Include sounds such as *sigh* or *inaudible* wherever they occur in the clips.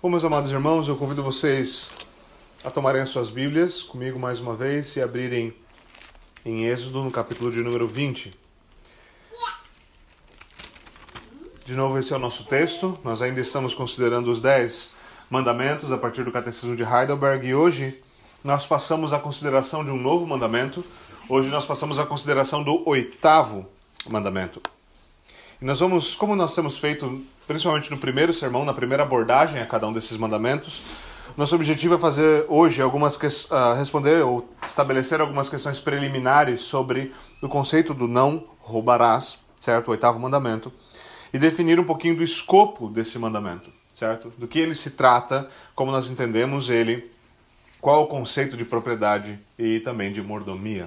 Bom, meus amados irmãos, eu convido vocês a tomarem as suas Bíblias comigo mais uma vez e abrirem em Êxodo, no capítulo de número 20. De novo, esse é o nosso texto. Nós ainda estamos considerando os dez mandamentos a partir do Catecismo de Heidelberg e hoje nós passamos à consideração de um novo mandamento. Hoje nós passamos à consideração do oitavo mandamento. E nós vamos, como nós temos feito principalmente no primeiro sermão, na primeira abordagem a cada um desses mandamentos, nosso objetivo é fazer hoje algumas uh, responder ou estabelecer algumas questões preliminares sobre o conceito do não roubarás, certo? O oitavo mandamento, e definir um pouquinho do escopo desse mandamento, certo? Do que ele se trata, como nós entendemos ele, qual o conceito de propriedade e também de mordomia,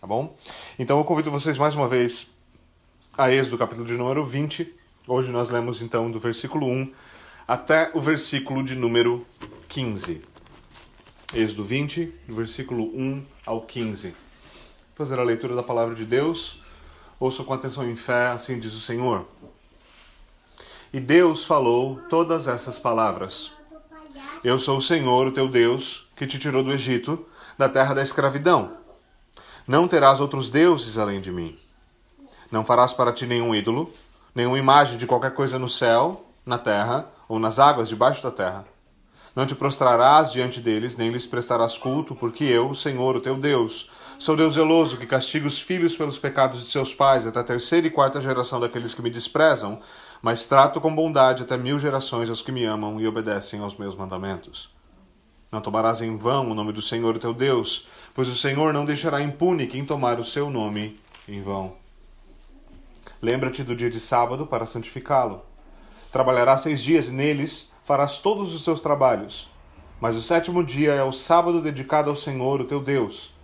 tá bom? Então eu convido vocês mais uma vez a Êxodo, capítulo de número 20. Hoje nós lemos então do versículo 1 até o versículo de número 15. Êxodo 20, do versículo 1 ao 15. Vou fazer a leitura da palavra de Deus. Ouça com atenção em fé, assim diz o Senhor. E Deus falou todas essas palavras. Eu sou o Senhor, o teu Deus, que te tirou do Egito, da terra da escravidão. Não terás outros deuses além de mim. Não farás para ti nenhum ídolo, nenhuma imagem de qualquer coisa no céu, na terra ou nas águas debaixo da terra. Não te prostrarás diante deles, nem lhes prestarás culto, porque eu, o Senhor, o teu Deus, sou Deus zeloso, que castiga os filhos pelos pecados de seus pais, até a terceira e quarta geração daqueles que me desprezam, mas trato com bondade até mil gerações aos que me amam e obedecem aos meus mandamentos. Não tomarás em vão o nome do Senhor, o teu Deus, pois o Senhor não deixará impune quem tomar o seu nome em vão. Lembra-te do dia de sábado para santificá-lo. Trabalharás seis dias e neles farás todos os seus trabalhos. Mas o sétimo dia é o sábado dedicado ao Senhor, o teu Deus.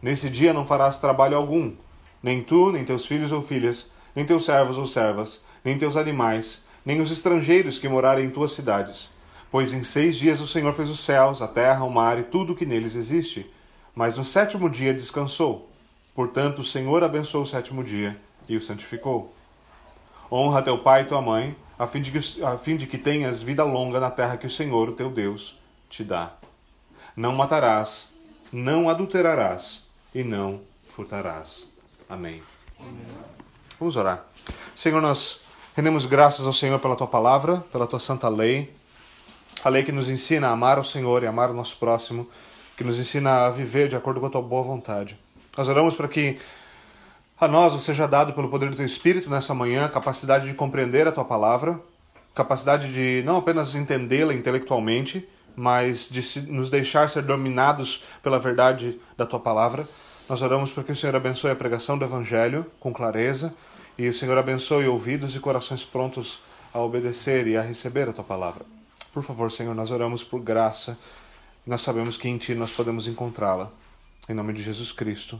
Nesse dia não farás trabalho algum, nem tu, nem teus filhos ou filhas, nem teus servos ou servas, nem teus animais, nem os estrangeiros que morarem em tuas cidades. Pois em seis dias o Senhor fez os céus, a terra, o mar e tudo o que neles existe. Mas no sétimo dia descansou. Portanto, o Senhor abençoou o sétimo dia e o santificou. Honra teu pai e tua mãe, a fim, de que, a fim de que tenhas vida longa na terra que o Senhor, o teu Deus, te dá. Não matarás, não adulterarás e não furtarás. Amém. Amém. Vamos orar. Senhor, nós rendemos graças ao Senhor pela tua palavra, pela tua santa lei, a lei que nos ensina a amar o Senhor e amar o nosso próximo, que nos ensina a viver de acordo com a tua boa vontade. Nós oramos para que a nós nos seja dado pelo poder do teu Espírito nessa manhã capacidade de compreender a tua palavra, capacidade de não apenas entendê-la intelectualmente, mas de nos deixar ser dominados pela verdade da tua palavra. Nós oramos para que o Senhor abençoe a pregação do Evangelho com clareza e o Senhor abençoe ouvidos e corações prontos a obedecer e a receber a tua palavra. Por favor, Senhor, nós oramos por graça nós sabemos que em Ti nós podemos encontrá-la. Em nome de Jesus Cristo.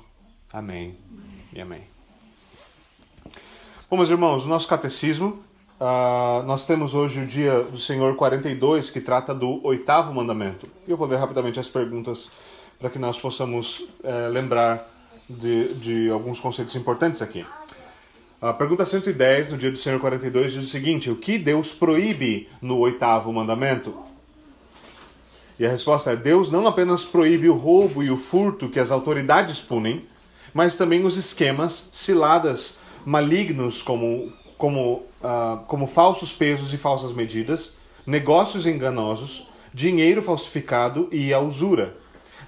Amém e amém. Bom, meus irmãos, o nosso catecismo, uh, nós temos hoje o dia do Senhor 42, que trata do oitavo mandamento. Eu vou ler rapidamente as perguntas para que nós possamos uh, lembrar de, de alguns conceitos importantes aqui. A pergunta 110, no dia do Senhor 42, diz o seguinte: O que Deus proíbe no oitavo mandamento? E a resposta é: Deus não apenas proíbe o roubo e o furto que as autoridades punem, mas também os esquemas, ciladas, malignos como, como, uh, como falsos pesos e falsas medidas, negócios enganosos, dinheiro falsificado e a usura.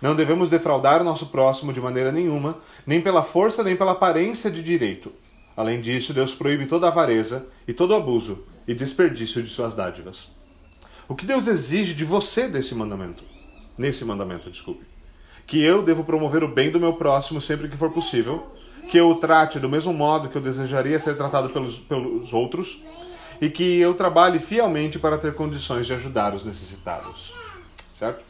Não devemos defraudar o nosso próximo de maneira nenhuma, nem pela força nem pela aparência de direito. Além disso, Deus proíbe toda avareza e todo abuso e desperdício de suas dádivas. O que Deus exige de você desse mandamento? Nesse mandamento, desculpe que eu devo promover o bem do meu próximo sempre que for possível, que eu o trate do mesmo modo que eu desejaria ser tratado pelos, pelos outros e que eu trabalhe fielmente para ter condições de ajudar os necessitados. Certo?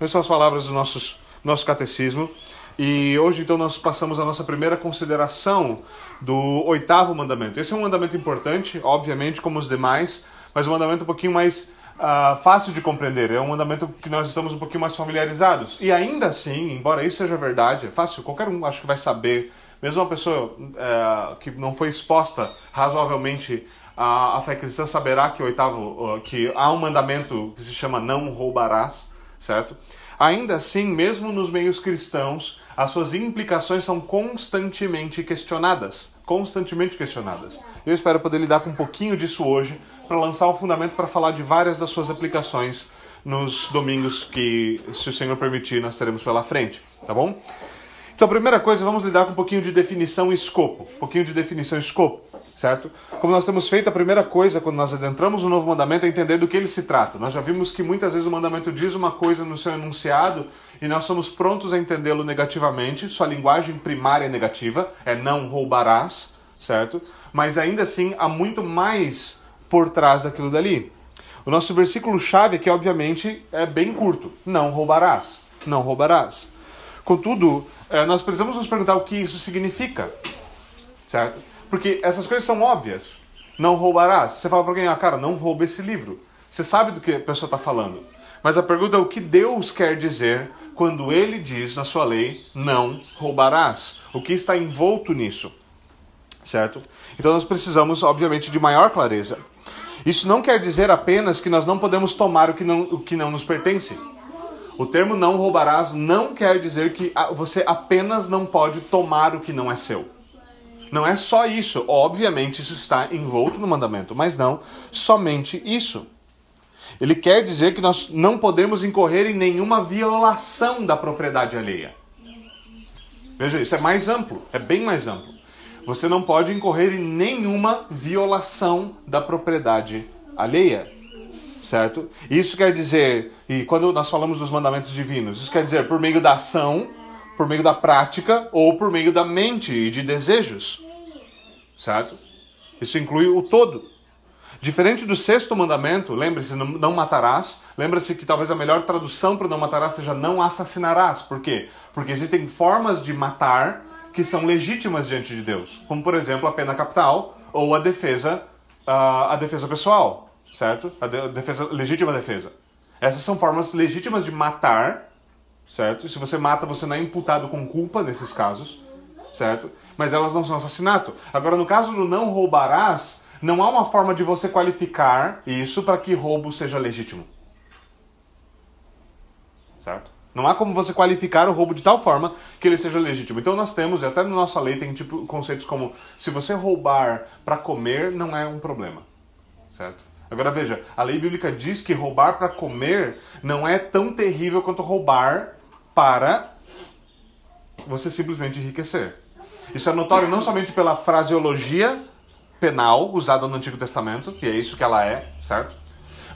Essas são as palavras do nossos, nosso catecismo. E hoje, então, nós passamos a nossa primeira consideração do oitavo mandamento. Esse é um mandamento importante, obviamente, como os demais, mas um mandamento um pouquinho mais uh, fácil de compreender, é um mandamento que nós estamos um pouquinho mais familiarizados. E ainda assim, embora isso seja verdade, é fácil, qualquer um acho que vai saber, mesmo uma pessoa uh, que não foi exposta razoavelmente a, a fé cristã saberá que oitavo, que há um mandamento que se chama não roubarás, certo? Ainda assim, mesmo nos meios cristãos, as suas implicações são constantemente questionadas, constantemente questionadas. Eu espero poder lidar com um pouquinho disso hoje para lançar um fundamento para falar de várias das suas aplicações nos domingos que, se o Senhor permitir, nós teremos pela frente, tá bom? Então, primeira coisa, vamos lidar com um pouquinho de definição e escopo. Um pouquinho de definição e escopo, certo? Como nós temos feito, a primeira coisa, quando nós adentramos o novo mandamento, é entender do que ele se trata. Nós já vimos que muitas vezes o mandamento diz uma coisa no seu enunciado e nós somos prontos a entendê-lo negativamente. Sua linguagem primária é negativa, é não roubarás, certo? Mas ainda assim, há muito mais por trás daquilo dali. O nosso versículo-chave aqui, obviamente, é bem curto: não roubarás. Não roubarás. Contudo, é, nós precisamos nos perguntar o que isso significa, certo? Porque essas coisas são óbvias. Não roubarás. Você fala para alguém, ah, cara, não rouba esse livro. Você sabe do que a pessoa está falando. Mas a pergunta é o que Deus quer dizer quando ele diz na sua lei, não roubarás. O que está envolto nisso, certo? Então nós precisamos, obviamente, de maior clareza. Isso não quer dizer apenas que nós não podemos tomar o que não, o que não nos pertence. O termo não roubarás não quer dizer que você apenas não pode tomar o que não é seu. Não é só isso. Obviamente, isso está envolto no mandamento, mas não somente isso. Ele quer dizer que nós não podemos incorrer em nenhuma violação da propriedade alheia. Veja, isso é mais amplo, é bem mais amplo. Você não pode incorrer em nenhuma violação da propriedade alheia certo? Isso quer dizer, e quando nós falamos dos mandamentos divinos, isso quer dizer por meio da ação, por meio da prática ou por meio da mente e de desejos, certo? Isso inclui o todo. Diferente do sexto mandamento, lembre-se, não matarás. Lembre-se que talvez a melhor tradução para não matarás seja não assassinarás. Por quê? Porque existem formas de matar que são legítimas diante de Deus, como por exemplo a pena capital ou a defesa, a defesa pessoal certo? A defesa, legítima defesa. Essas são formas legítimas de matar, certo? Se você mata, você não é imputado com culpa nesses casos, certo? Mas elas não são assassinato. Agora, no caso do não roubarás, não há uma forma de você qualificar isso para que roubo seja legítimo. Certo? Não há como você qualificar o roubo de tal forma que ele seja legítimo. Então nós temos, e até na nossa lei tem tipo conceitos como se você roubar para comer não é um problema. Certo? Agora veja, a lei bíblica diz que roubar para comer não é tão terrível quanto roubar para você simplesmente enriquecer. Isso é notório não somente pela fraseologia penal usada no Antigo Testamento, que é isso que ela é, certo?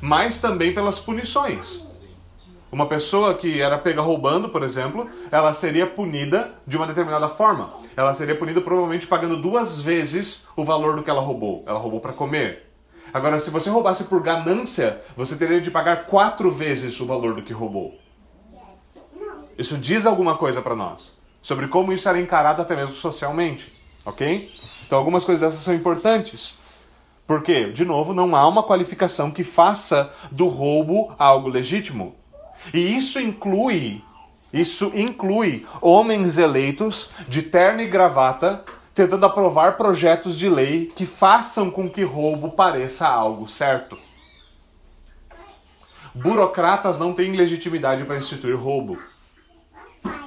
Mas também pelas punições. Uma pessoa que era pega roubando, por exemplo, ela seria punida de uma determinada forma. Ela seria punida provavelmente pagando duas vezes o valor do que ela roubou. Ela roubou para comer. Agora, se você roubasse por ganância, você teria de pagar quatro vezes o valor do que roubou. Isso diz alguma coisa para nós sobre como isso era encarado até mesmo socialmente, ok? Então, algumas coisas dessas são importantes. Porque, de novo, não há uma qualificação que faça do roubo algo legítimo. E isso inclui, isso inclui homens eleitos de terno e gravata tentando aprovar projetos de lei que façam com que roubo pareça algo certo. Burocratas não têm legitimidade para instituir roubo.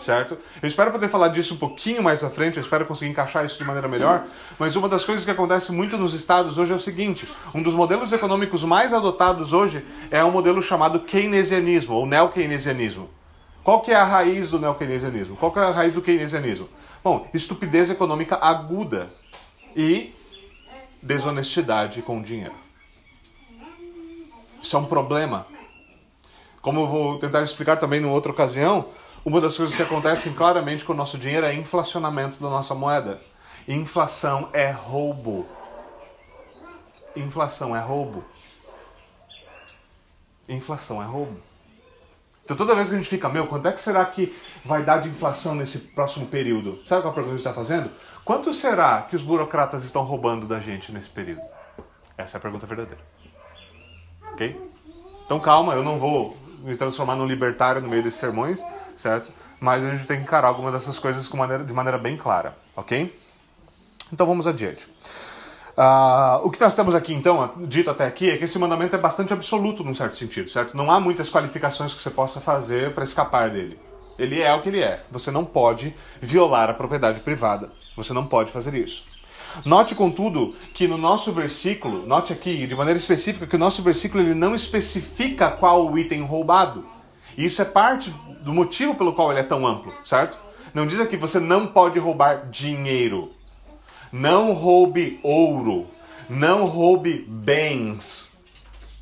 Certo? Eu espero poder falar disso um pouquinho mais à frente, eu espero conseguir encaixar isso de maneira melhor, mas uma das coisas que acontece muito nos estados hoje é o seguinte: um dos modelos econômicos mais adotados hoje é um modelo chamado keynesianismo ou neo-keynesianismo. Qual que é a raiz do neo-keynesianismo? Qual que é a raiz do keynesianismo? Bom, estupidez econômica aguda e desonestidade com o dinheiro. Isso é um problema. Como eu vou tentar explicar também em outra ocasião, uma das coisas que acontecem claramente com o nosso dinheiro é inflacionamento da nossa moeda. Inflação é roubo. Inflação é roubo. Inflação é roubo. Então toda vez que a gente fica, meu, quanto é que será que vai dar de inflação nesse próximo período? Sabe qual é a pergunta que a gente está fazendo? Quanto será que os burocratas estão roubando da gente nesse período? Essa é a pergunta verdadeira. Ok? Então calma, eu não vou me transformar num libertário no meio desses sermões, certo? Mas a gente tem que encarar alguma dessas coisas com maneira, de maneira bem clara, ok? Então vamos adiante. Uh, o que nós temos aqui, então, dito até aqui, é que esse mandamento é bastante absoluto num certo sentido, certo? Não há muitas qualificações que você possa fazer para escapar dele. Ele é o que ele é. Você não pode violar a propriedade privada. Você não pode fazer isso. Note, contudo, que no nosso versículo, note aqui de maneira específica que o nosso versículo ele não especifica qual o item roubado. Isso é parte do motivo pelo qual ele é tão amplo, certo? Não diz aqui você não pode roubar dinheiro. Não roube ouro. Não roube bens.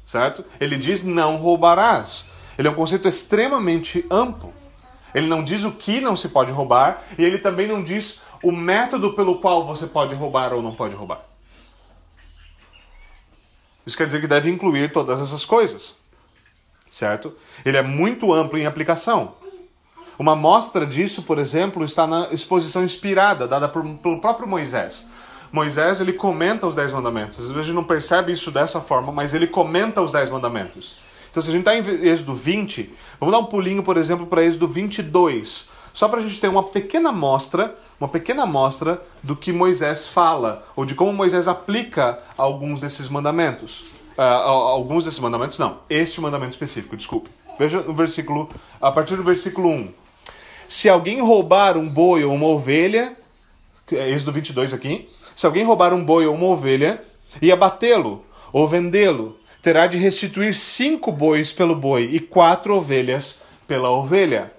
Certo? Ele diz não roubarás. Ele é um conceito extremamente amplo. Ele não diz o que não se pode roubar e ele também não diz o método pelo qual você pode roubar ou não pode roubar. Isso quer dizer que deve incluir todas essas coisas. Certo? Ele é muito amplo em aplicação. Uma mostra disso, por exemplo, está na exposição inspirada dada por, pelo próprio Moisés. Moisés ele comenta os dez mandamentos. Às vezes a gente não percebe isso dessa forma, mas ele comenta os dez mandamentos. Então, se a gente está em Êxodo 20, vamos dar um pulinho, por exemplo, para Êxodo 22, só para a gente ter uma pequena mostra, uma pequena mostra do que Moisés fala ou de como Moisés aplica alguns desses mandamentos. Uh, alguns desses mandamentos, não. Este mandamento específico, desculpe. Veja o versículo, a partir do versículo 1. Se alguém roubar um boi ou uma ovelha, é Êxodo 22 aqui, se alguém roubar um boi ou uma ovelha e abatê-lo ou vendê-lo, terá de restituir cinco bois pelo boi e quatro ovelhas pela ovelha.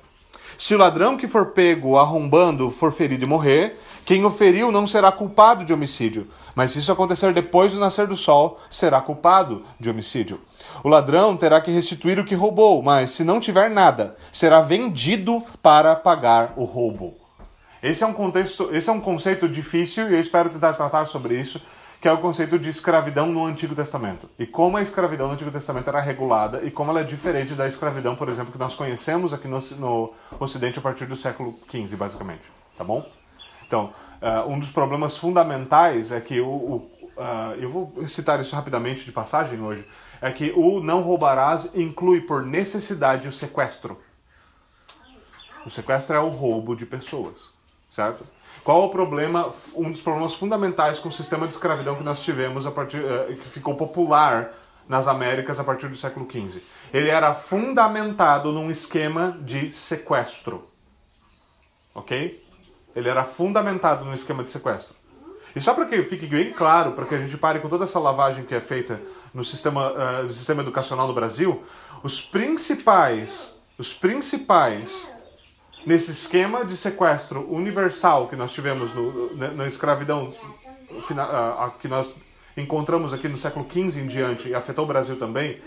Se o ladrão que for pego arrombando for ferido e morrer, quem o feriu não será culpado de homicídio, mas se isso acontecer depois do nascer do sol, será culpado de homicídio. O ladrão terá que restituir o que roubou, mas se não tiver nada, será vendido para pagar o roubo. Esse é um contexto, esse é um conceito difícil e eu espero tentar tratar sobre isso, que é o conceito de escravidão no Antigo Testamento. E como a escravidão no Antigo Testamento era regulada e como ela é diferente da escravidão, por exemplo, que nós conhecemos aqui no, no Ocidente a partir do século XV, basicamente. Tá bom? Então, uh, um dos problemas fundamentais é que o, o uh, eu vou citar isso rapidamente de passagem hoje, é que o não roubarás inclui por necessidade o sequestro. O sequestro é o roubo de pessoas, certo? Qual o problema, um dos problemas fundamentais com o sistema de escravidão que nós tivemos a partir, uh, que ficou popular nas Américas a partir do século XV? Ele era fundamentado num esquema de sequestro, ok? Ele era fundamentado num esquema de sequestro. E só para que fique bem claro, para que a gente pare com toda essa lavagem que é feita no sistema, uh, no sistema educacional no Brasil, os principais, os principais nesse esquema de sequestro universal que nós tivemos no, na, na escravidão uh, que nós encontramos aqui no século XV em diante e afetou o Brasil também,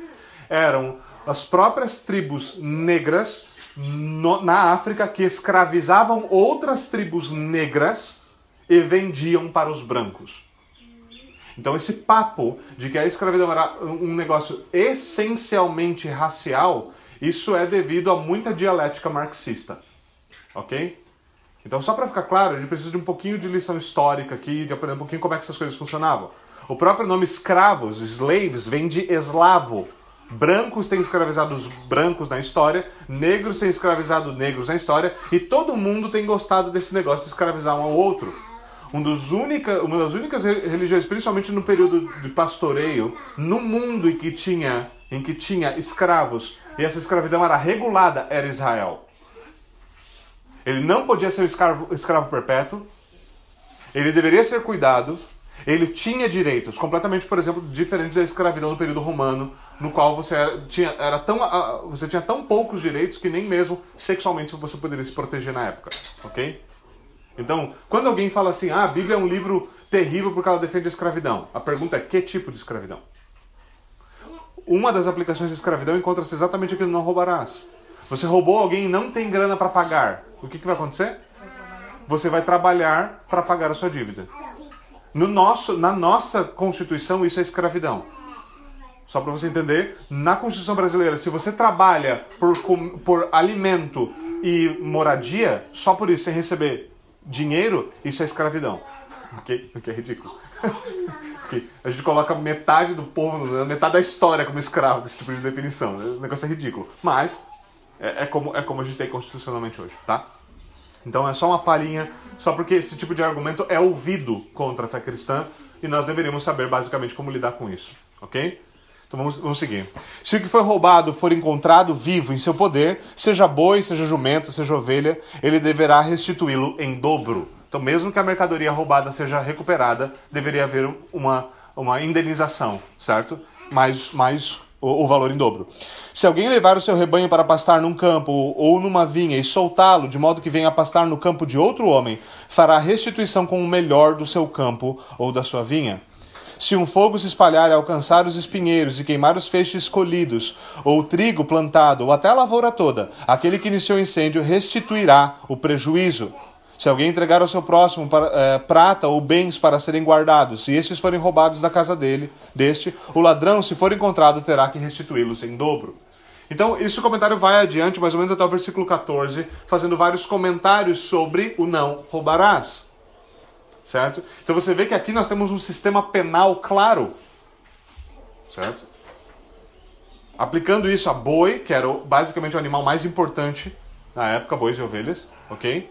eram as próprias tribos negras no, na África que escravizavam outras tribos negras e vendiam para os brancos. Então esse papo de que a escravidão era um negócio essencialmente racial, isso é devido a muita dialética marxista. Ok? Então só para ficar claro, a gente precisa de um pouquinho de lição histórica aqui, de aprender um pouquinho como é que essas coisas funcionavam. O próprio nome escravos, slaves, vem de eslavo. Brancos têm escravizado os brancos na história, negros têm escravizado negros na história, e todo mundo tem gostado desse negócio de escravizar um ao outro. Um dos única, uma das únicas religiões, principalmente no período de pastoreio, no mundo em que tinha, em que tinha escravos e essa escravidão era regulada, era Israel. Ele não podia ser um escravo, escravo perpétuo, ele deveria ser cuidado, ele tinha direitos, completamente, por exemplo, diferente da escravidão no período romano, no qual você tinha, era tão, você tinha tão poucos direitos que nem mesmo sexualmente você poderia se proteger na época, ok? Então, quando alguém fala assim, ah, a Bíblia é um livro terrível porque ela defende a escravidão, a pergunta é que tipo de escravidão? Uma das aplicações da escravidão encontra-se exatamente aqui no não roubarás. Você roubou alguém e não tem grana para pagar. O que, que vai acontecer? Você vai trabalhar para pagar a sua dívida. No nosso, na nossa Constituição, isso é escravidão. Só para você entender, na Constituição brasileira, se você trabalha por, por alimento e moradia, só por isso, sem receber dinheiro, isso é escravidão. Ok? O que é ridículo. *laughs* A gente coloca metade do povo, metade da história como escravo, esse tipo de definição. O negócio é ridículo. Mas é, é, como, é como a gente tem constitucionalmente hoje, tá? Então é só uma palhinha, só porque esse tipo de argumento é ouvido contra a fé cristã e nós deveríamos saber basicamente como lidar com isso, ok? Então vamos, vamos seguir. Se o que foi roubado for encontrado vivo em seu poder, seja boi, seja jumento, seja ovelha, ele deverá restituí-lo em dobro. Então, mesmo que a mercadoria roubada seja recuperada, deveria haver uma, uma indenização, certo? Mais, mais o, o valor em dobro. Se alguém levar o seu rebanho para pastar num campo ou numa vinha e soltá-lo, de modo que venha pastar no campo de outro homem, fará restituição com o melhor do seu campo ou da sua vinha. Se um fogo se espalhar e alcançar os espinheiros e queimar os feixes colhidos, ou o trigo plantado, ou até a lavoura toda, aquele que iniciou o incêndio restituirá o prejuízo. Se alguém entregar ao seu próximo é, prata ou bens para serem guardados, e estes forem roubados da casa dele, deste, o ladrão, se for encontrado, terá que restituí-los em dobro. Então, esse comentário vai adiante, mais ou menos até o versículo 14, fazendo vários comentários sobre o não roubarás certo? Então você vê que aqui nós temos um sistema penal claro, certo? Aplicando isso a boi, que era basicamente o animal mais importante na época, bois e ovelhas, ok?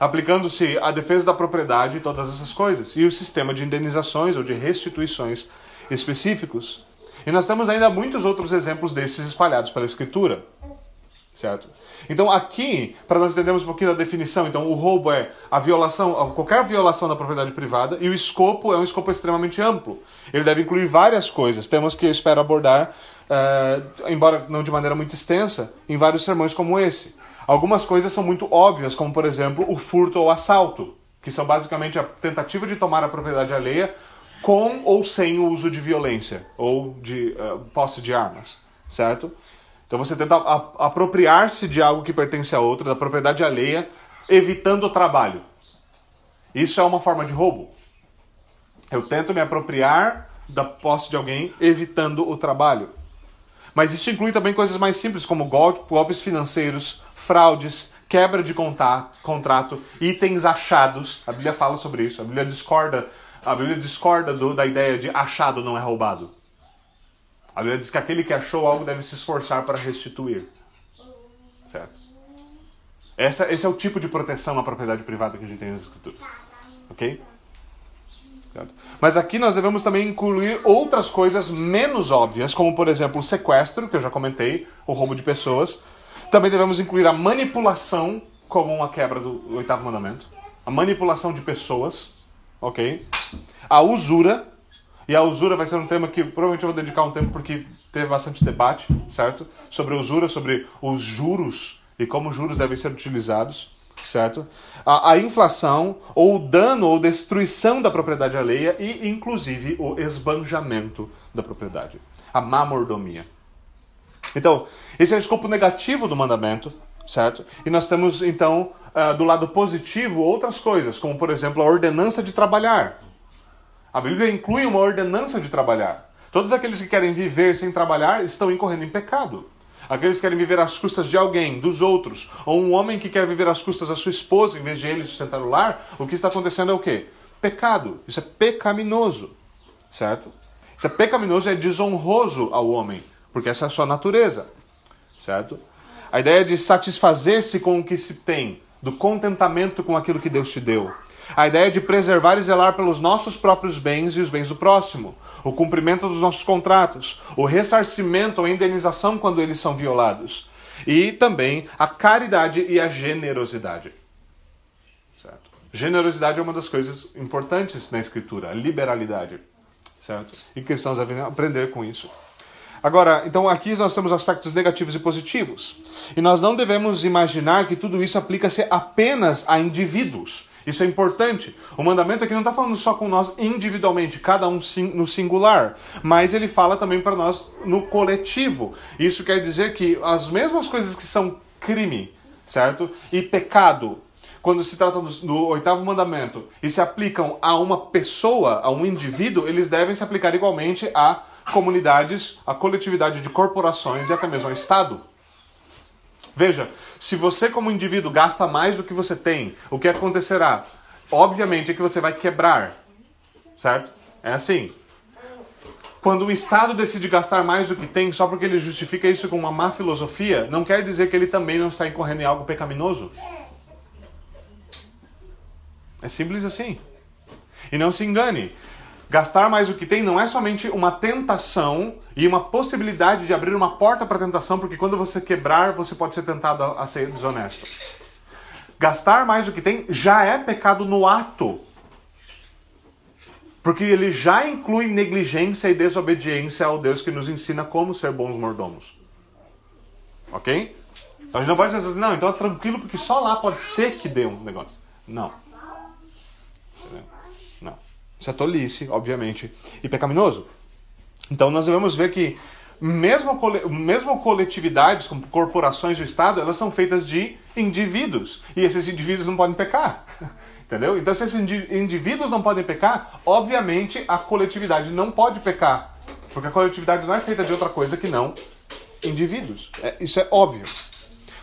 Aplicando-se a defesa da propriedade e todas essas coisas, e o sistema de indenizações ou de restituições específicos. E nós temos ainda muitos outros exemplos desses espalhados pela Escritura, certo? Então aqui, para nós entendermos um pouquinho da definição, então o roubo é a violação, qualquer violação da propriedade privada, e o escopo é um escopo extremamente amplo. Ele deve incluir várias coisas, temos que eu espero abordar, uh, embora não de maneira muito extensa, em vários sermões como esse. Algumas coisas são muito óbvias, como por exemplo o furto ou assalto, que são basicamente a tentativa de tomar a propriedade alheia com ou sem o uso de violência ou de uh, posse de armas, certo? Então você tenta apropriar-se de algo que pertence a outro, da propriedade alheia, evitando o trabalho. Isso é uma forma de roubo. Eu tento me apropriar da posse de alguém, evitando o trabalho. Mas isso inclui também coisas mais simples, como golpes financeiros, fraudes, quebra de contrato, itens achados. A Bíblia fala sobre isso. A Bíblia discorda, a Bíblia discorda do, da ideia de achado não é roubado. A Bíblia diz que aquele que achou algo deve se esforçar para restituir. Certo? Essa, esse é o tipo de proteção na propriedade privada que a gente tem nas escrituras. Ok? Certo? Mas aqui nós devemos também incluir outras coisas menos óbvias, como por exemplo o sequestro, que eu já comentei, o roubo de pessoas. Também devemos incluir a manipulação como uma quebra do oitavo mandamento. A manipulação de pessoas, ok? A usura, e a usura vai ser um tema que provavelmente eu vou dedicar um tempo porque teve bastante debate, certo? Sobre a usura, sobre os juros e como os juros devem ser utilizados, certo? A, a inflação, ou o dano ou destruição da propriedade alheia e, inclusive, o esbanjamento da propriedade. A má mordomia. Então, esse é o escopo negativo do mandamento, certo? E nós temos, então, uh, do lado positivo, outras coisas, como, por exemplo, a ordenança de trabalhar a Bíblia inclui uma ordenança de trabalhar. Todos aqueles que querem viver sem trabalhar estão incorrendo em pecado. Aqueles que querem viver às custas de alguém, dos outros, ou um homem que quer viver às custas da sua esposa em vez de ele sustentar o lar, o que está acontecendo é o quê? Pecado. Isso é pecaminoso. Certo? Isso é pecaminoso e é desonroso ao homem, porque essa é a sua natureza. Certo? A ideia de satisfazer-se com o que se tem, do contentamento com aquilo que Deus te deu a ideia de preservar e zelar pelos nossos próprios bens e os bens do próximo, o cumprimento dos nossos contratos, o ressarcimento ou indenização quando eles são violados, e também a caridade e a generosidade. Certo? Generosidade é uma das coisas importantes na Escritura, liberalidade. Certo? E cristãos devem aprender com isso. Agora, então aqui nós temos aspectos negativos e positivos. E nós não devemos imaginar que tudo isso aplica-se apenas a indivíduos. Isso é importante. O mandamento aqui não está falando só com nós individualmente, cada um no singular, mas ele fala também para nós no coletivo. Isso quer dizer que as mesmas coisas que são crime, certo? E pecado, quando se trata do, do, oitavo mandamento e se aplicam a uma pessoa, a um indivíduo, eles devem se aplicar igualmente a comunidades, a coletividade de corporações e até mesmo ao Estado. Veja, se você como indivíduo gasta mais do que você tem, o que acontecerá? Obviamente é que você vai quebrar, certo? É assim. Quando o Estado decide gastar mais do que tem só porque ele justifica isso com uma má filosofia, não quer dizer que ele também não está incorrendo em algo pecaminoso. É simples assim. E não se engane, gastar mais do que tem não é somente uma tentação e uma possibilidade de abrir uma porta para tentação, porque quando você quebrar, você pode ser tentado a ser desonesto. Gastar mais do que tem já é pecado no ato. Porque ele já inclui negligência e desobediência ao Deus que nos ensina como ser bons mordomos. Ok? Então a gente não pode dizer assim, não, então é tranquilo porque só lá pode ser que dê um negócio. Não. Isso é tolice, obviamente, e pecaminoso. Então nós devemos ver que mesmo, mesmo coletividades, como corporações do Estado, elas são feitas de indivíduos. E esses indivíduos não podem pecar. *laughs* Entendeu? Então, se esses indivíduos não podem pecar, obviamente a coletividade não pode pecar. Porque a coletividade não é feita de outra coisa que não indivíduos. É, isso é óbvio.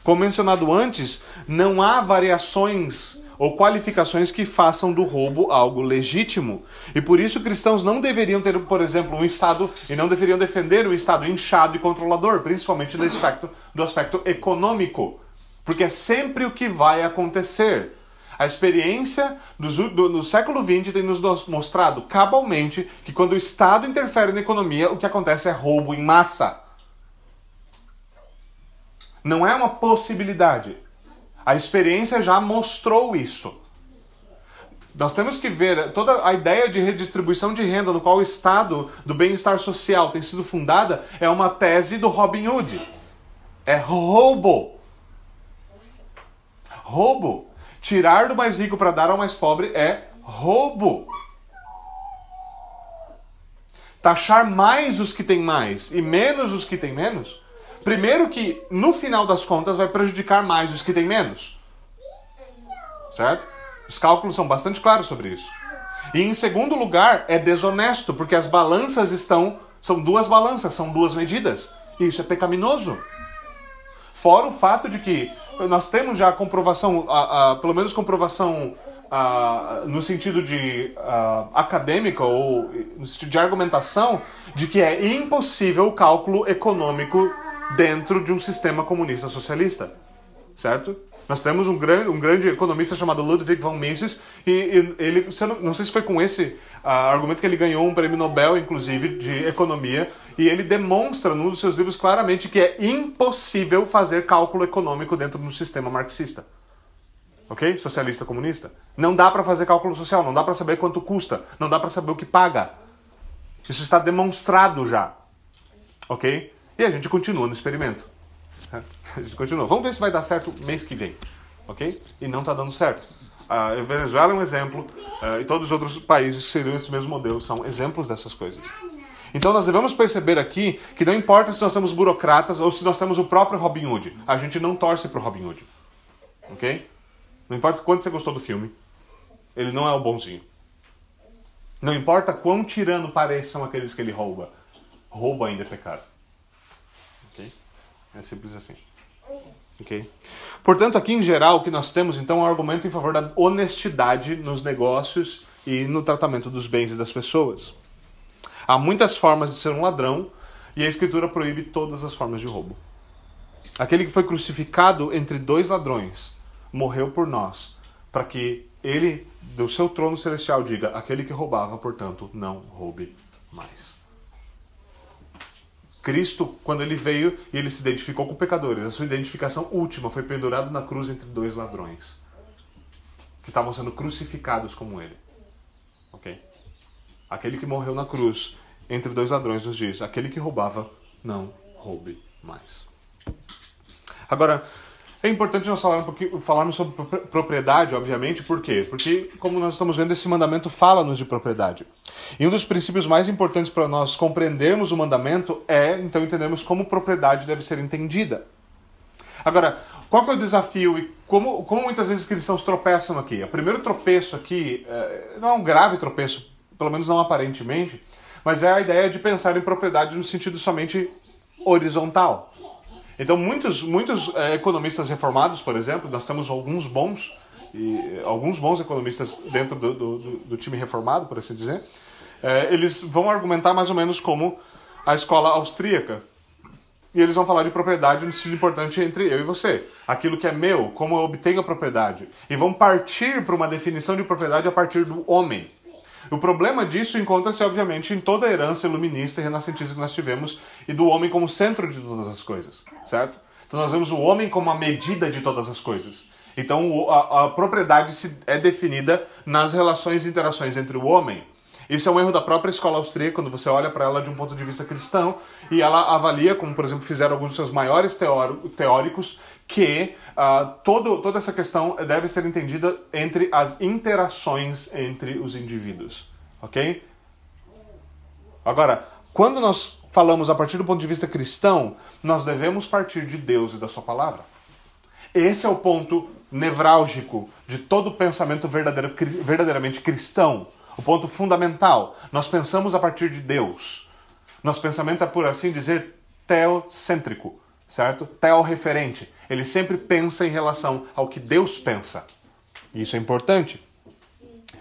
Como mencionado antes, não há variações ou qualificações que façam do roubo algo legítimo. E por isso cristãos não deveriam ter, por exemplo, um Estado e não deveriam defender um Estado inchado e controlador, principalmente no aspecto, do aspecto econômico. Porque é sempre o que vai acontecer. A experiência do, do, do século XX tem nos mostrado cabalmente que quando o Estado interfere na economia, o que acontece é roubo em massa. Não é uma possibilidade. A experiência já mostrou isso. Nós temos que ver toda a ideia de redistribuição de renda no qual o Estado do bem-estar social tem sido fundada é uma tese do Robin Hood. É roubo. Roubo. Tirar do mais rico para dar ao mais pobre é roubo. Taxar mais os que têm mais e menos os que têm menos. Primeiro que, no final das contas, vai prejudicar mais os que têm menos. Certo? Os cálculos são bastante claros sobre isso. E em segundo lugar, é desonesto, porque as balanças estão. São duas balanças, são duas medidas. E isso é pecaminoso. Fora o fato de que nós temos já comprovação, a, a, pelo menos comprovação a, no sentido de acadêmica ou no sentido de argumentação, de que é impossível o cálculo econômico dentro de um sistema comunista socialista. Certo? Nós temos um grande, um grande economista chamado Ludwig von Mises, e, e ele, não, não, sei se foi com esse uh, argumento que ele ganhou um prêmio Nobel, inclusive, de economia, e ele demonstra num dos seus livros claramente que é impossível fazer cálculo econômico dentro de um sistema marxista. Ok? Socialista comunista. Não dá para fazer cálculo social, não dá para saber quanto custa, não dá para saber o que paga. Isso está demonstrado já. Ok? E a gente continua no experimento. A gente continua. Vamos ver se vai dar certo mês que vem. Ok? E não está dando certo. A Venezuela é um exemplo, uh, e todos os outros países que seriam esse mesmo modelo são exemplos dessas coisas. Então nós devemos perceber aqui que não importa se nós somos burocratas ou se nós temos o próprio Robin Hood, a gente não torce para o Robin Hood. Ok? Não importa quanto você gostou do filme, ele não é o bonzinho. Não importa quão tirano pareçam aqueles que ele rouba, rouba ainda é pecado. É simples assim. Ok? Portanto, aqui em geral, o que nós temos então é um argumento em favor da honestidade nos negócios e no tratamento dos bens e das pessoas. Há muitas formas de ser um ladrão e a Escritura proíbe todas as formas de roubo. Aquele que foi crucificado entre dois ladrões morreu por nós, para que ele, do seu trono celestial, diga: aquele que roubava, portanto, não roube mais. Cristo, quando ele veio e ele se identificou com pecadores, a sua identificação última foi pendurado na cruz entre dois ladrões que estavam sendo crucificados como ele. Ok? Aquele que morreu na cruz entre dois ladrões nos diz: aquele que roubava, não roube mais. Agora, é importante nós falarmos, um falarmos sobre propriedade, obviamente, por quê? Porque, como nós estamos vendo, esse mandamento fala-nos de propriedade. E um dos princípios mais importantes para nós compreendermos o mandamento é, então, entendermos como propriedade deve ser entendida. Agora, qual é o desafio e como, como muitas vezes cristãos tropeçam aqui? O primeiro tropeço aqui, é, não é um grave tropeço, pelo menos não aparentemente, mas é a ideia de pensar em propriedade no sentido somente horizontal. Então, muitos, muitos é, economistas reformados, por exemplo, nós temos alguns bons, e, alguns bons economistas dentro do, do, do time reformado, por assim dizer, é, eles vão argumentar mais ou menos como a escola austríaca. E eles vão falar de propriedade no sentido importante entre eu e você. Aquilo que é meu, como eu obtenho a propriedade. E vão partir para uma definição de propriedade a partir do homem. O problema disso encontra-se, obviamente, em toda a herança iluminista e renascentista que nós tivemos e do homem como centro de todas as coisas, certo? Então nós vemos o homem como a medida de todas as coisas. Então a, a propriedade se, é definida nas relações e interações entre o homem. Isso é um erro da própria escola austríaca, quando você olha para ela de um ponto de vista cristão, e ela avalia, como por exemplo fizeram alguns dos seus maiores teóricos, que uh, todo, toda essa questão deve ser entendida entre as interações entre os indivíduos. Ok? Agora, quando nós falamos a partir do ponto de vista cristão, nós devemos partir de Deus e da Sua palavra. Esse é o ponto nevrálgico de todo pensamento verdadeiro, verdadeiramente cristão. O ponto fundamental. Nós pensamos a partir de Deus. Nosso pensamento é, por assim dizer, teocêntrico, certo? Teorreferente. Ele sempre pensa em relação ao que Deus pensa. Isso é importante.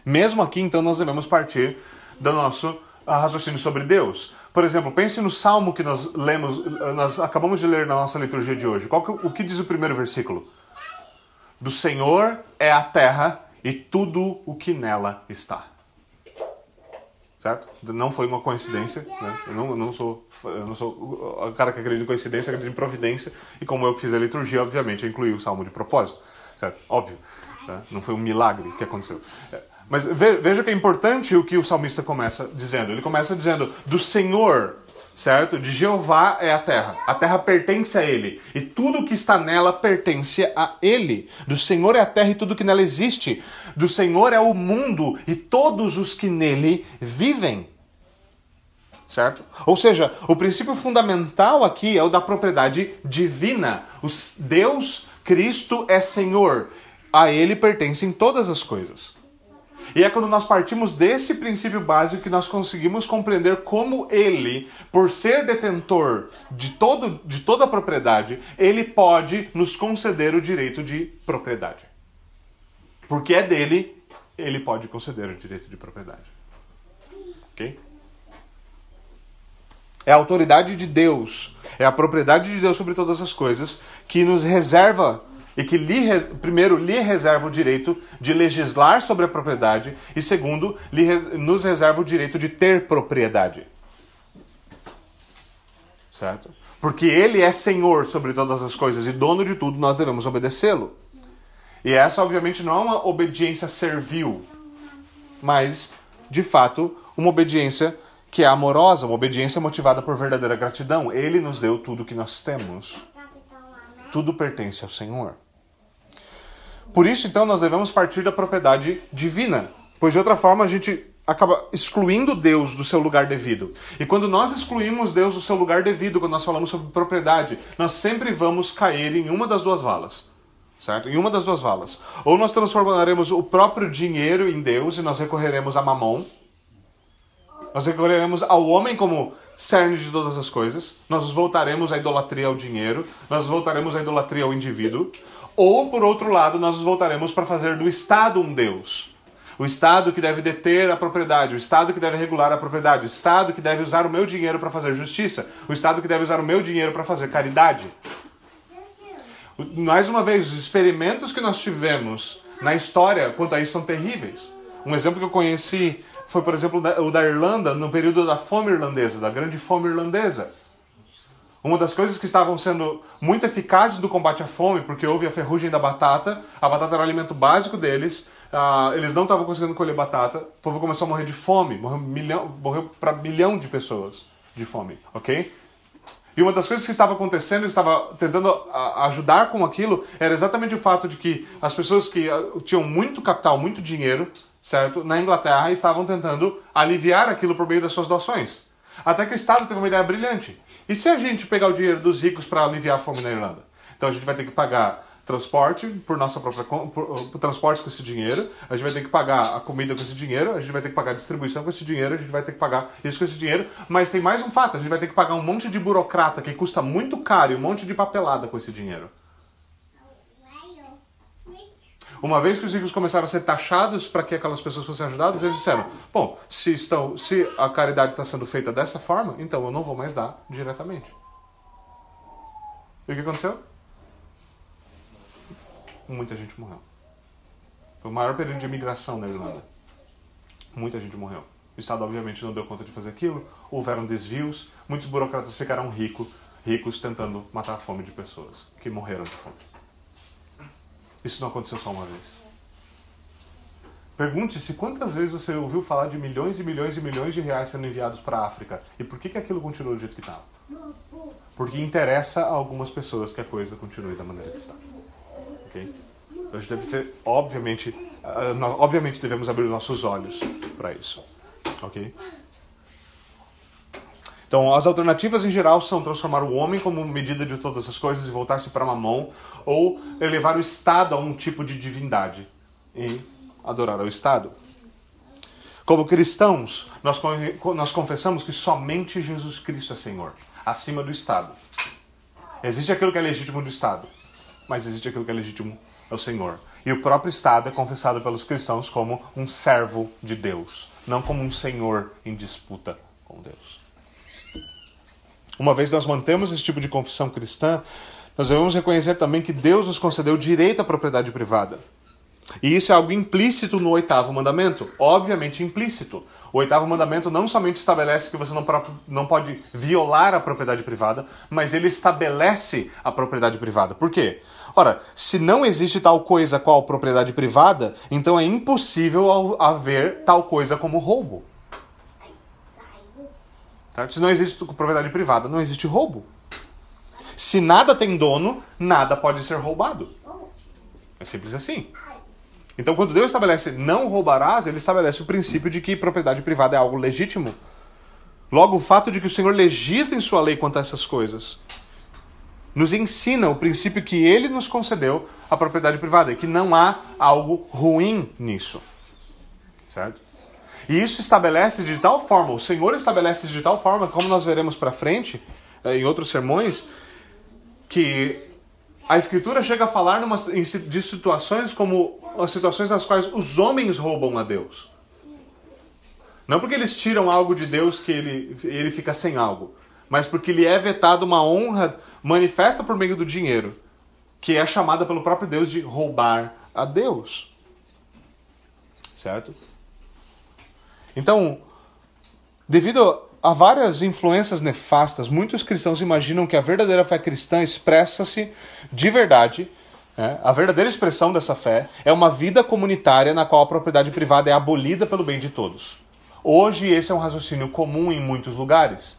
Mesmo aqui, então, nós devemos partir do nosso raciocínio sobre Deus. Por exemplo, pense no salmo que nós lemos, nós acabamos de ler na nossa liturgia de hoje. Qual que, o que diz o primeiro versículo? Do Senhor é a terra e tudo o que nela está. Certo? Não foi uma coincidência, né? Eu não, eu não sou, eu não sou o cara que acredita em coincidência, acredita em providência. E como eu fiz a liturgia, obviamente, eu incluí o salmo de propósito, certo? Óbvio. Né? Não foi um milagre que aconteceu. É, mas veja que é importante o que o salmista começa dizendo. Ele começa dizendo: do Senhor, certo? De Jeová é a terra. A terra pertence a Ele. E tudo que está nela pertence a Ele. Do Senhor é a terra e tudo que nela existe. Do Senhor é o mundo e todos os que nele vivem. Certo? Ou seja, o princípio fundamental aqui é o da propriedade divina. Deus, Cristo é Senhor. A Ele pertencem todas as coisas. E é quando nós partimos desse princípio básico que nós conseguimos compreender como ele, por ser detentor de, todo, de toda a propriedade, ele pode nos conceder o direito de propriedade. Porque é dele, ele pode conceder o direito de propriedade. Ok? É a autoridade de Deus, é a propriedade de Deus sobre todas as coisas que nos reserva e que lhe, primeiro lhe reserva o direito de legislar sobre a propriedade e segundo lhe, nos reserva o direito de ter propriedade. Certo? Porque ele é senhor sobre todas as coisas e dono de tudo, nós devemos obedecê-lo. E essa obviamente não é uma obediência servil, mas de fato uma obediência que é amorosa, uma obediência motivada por verdadeira gratidão. Ele nos deu tudo que nós temos. Tudo pertence ao Senhor. Por isso, então, nós devemos partir da propriedade divina, pois de outra forma a gente acaba excluindo Deus do seu lugar devido. E quando nós excluímos Deus do seu lugar devido, quando nós falamos sobre propriedade, nós sempre vamos cair em uma das duas valas. Certo? Em uma das duas valas. Ou nós transformaremos o próprio dinheiro em Deus e nós recorreremos a Mamon. Nós recorreremos ao homem como cerne de todas as coisas. Nós voltaremos à idolatria ao dinheiro. Nós voltaremos à idolatria ao indivíduo. Ou, por outro lado, nós voltaremos para fazer do Estado um Deus. O Estado que deve deter a propriedade, o Estado que deve regular a propriedade, o Estado que deve usar o meu dinheiro para fazer justiça, o Estado que deve usar o meu dinheiro para fazer caridade. Mais uma vez, os experimentos que nós tivemos na história quanto a isso são terríveis. Um exemplo que eu conheci foi, por exemplo, o da Irlanda no período da fome irlandesa, da grande fome irlandesa. Uma das coisas que estavam sendo muito eficazes do combate à fome, porque houve a ferrugem da batata, a batata era o alimento básico deles, uh, eles não estavam conseguindo colher batata, o povo começou a morrer de fome, morreu, milhão, morreu para milhão de pessoas de fome, ok? E uma das coisas que estava acontecendo, estava tentando ajudar com aquilo, era exatamente o fato de que as pessoas que ah, tinham muito capital, muito dinheiro, certo, na Inglaterra estavam tentando aliviar aquilo por meio das suas doações. Até que o Estado teve uma ideia brilhante. E se a gente pegar o dinheiro dos ricos para aliviar a fome na Irlanda? Então a gente vai ter que pagar transporte por nossa própria por, por, transporte com esse dinheiro, a gente vai ter que pagar a comida com esse dinheiro, a gente vai ter que pagar a distribuição com esse dinheiro, a gente vai ter que pagar isso com esse dinheiro, mas tem mais um fato, a gente vai ter que pagar um monte de burocrata que custa muito caro e um monte de papelada com esse dinheiro. Uma vez que os ricos começaram a ser taxados para que aquelas pessoas fossem ajudadas, eles disseram: bom, se, estão, se a caridade está sendo feita dessa forma, então eu não vou mais dar diretamente. E o que aconteceu? Muita gente morreu. Foi o maior período de imigração na Irlanda. Muita gente morreu. O Estado, obviamente, não deu conta de fazer aquilo, houveram desvios, muitos burocratas ficaram rico, ricos tentando matar a fome de pessoas que morreram de fome. Isso não aconteceu só uma vez. Pergunte-se quantas vezes você ouviu falar de milhões e milhões e milhões de reais sendo enviados para a África e por que, que aquilo continua do jeito que está? Porque interessa a algumas pessoas que a coisa continue da maneira que está. Ok? Então deve ser, obviamente, uh, obviamente devemos abrir nossos olhos para isso. Ok? Então, as alternativas em geral são transformar o homem como medida de todas as coisas e voltar-se para Mamon, ou elevar o Estado a um tipo de divindade e adorar ao Estado. Como cristãos, nós, nós confessamos que somente Jesus Cristo é Senhor, acima do Estado. Existe aquilo que é legítimo do Estado, mas existe aquilo que é legítimo ao Senhor. E o próprio Estado é confessado pelos cristãos como um servo de Deus, não como um senhor em disputa com Deus. Uma vez nós mantemos esse tipo de confissão cristã, nós devemos reconhecer também que Deus nos concedeu direito à propriedade privada. E isso é algo implícito no oitavo mandamento. Obviamente implícito. O oitavo mandamento não somente estabelece que você não, não pode violar a propriedade privada, mas ele estabelece a propriedade privada. Por quê? Ora, se não existe tal coisa qual propriedade privada, então é impossível haver tal coisa como roubo. Se não existe propriedade privada, não existe roubo. Se nada tem dono, nada pode ser roubado. É simples assim. Então, quando Deus estabelece não roubarás, ele estabelece o princípio de que propriedade privada é algo legítimo. Logo, o fato de que o Senhor legisla em sua lei quanto a essas coisas nos ensina o princípio que ele nos concedeu a propriedade privada, que não há algo ruim nisso. Certo? E isso estabelece de tal forma, o Senhor estabelece de tal forma, como nós veremos para frente, eh, em outros sermões, que a Escritura chega a falar numa, de situações como as situações nas quais os homens roubam a Deus. Não porque eles tiram algo de Deus que ele, ele fica sem algo, mas porque lhe é vetado uma honra manifesta por meio do dinheiro, que é chamada pelo próprio Deus de roubar a Deus. Certo? Então, devido a várias influências nefastas, muitos cristãos imaginam que a verdadeira fé cristã expressa-se de verdade. É, a verdadeira expressão dessa fé é uma vida comunitária na qual a propriedade privada é abolida pelo bem de todos. Hoje, esse é um raciocínio comum em muitos lugares.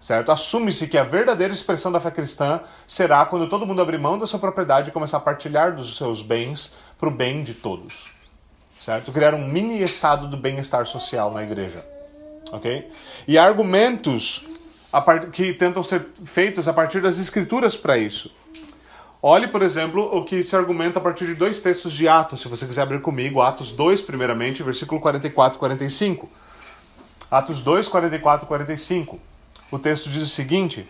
Certo? Assume-se que a verdadeira expressão da fé cristã será quando todo mundo abrir mão da sua propriedade e começar a partilhar dos seus bens para o bem de todos. Certo? Criar um mini estado do bem-estar social na igreja ok? E argumentos que tentam ser feitos a partir das escrituras para isso. Olhe, por exemplo, o que se argumenta a partir de dois textos de Atos, se você quiser abrir comigo, Atos 2, primeiramente, versículo 44 e 45. Atos 2, 44 e 45. O texto diz o seguinte: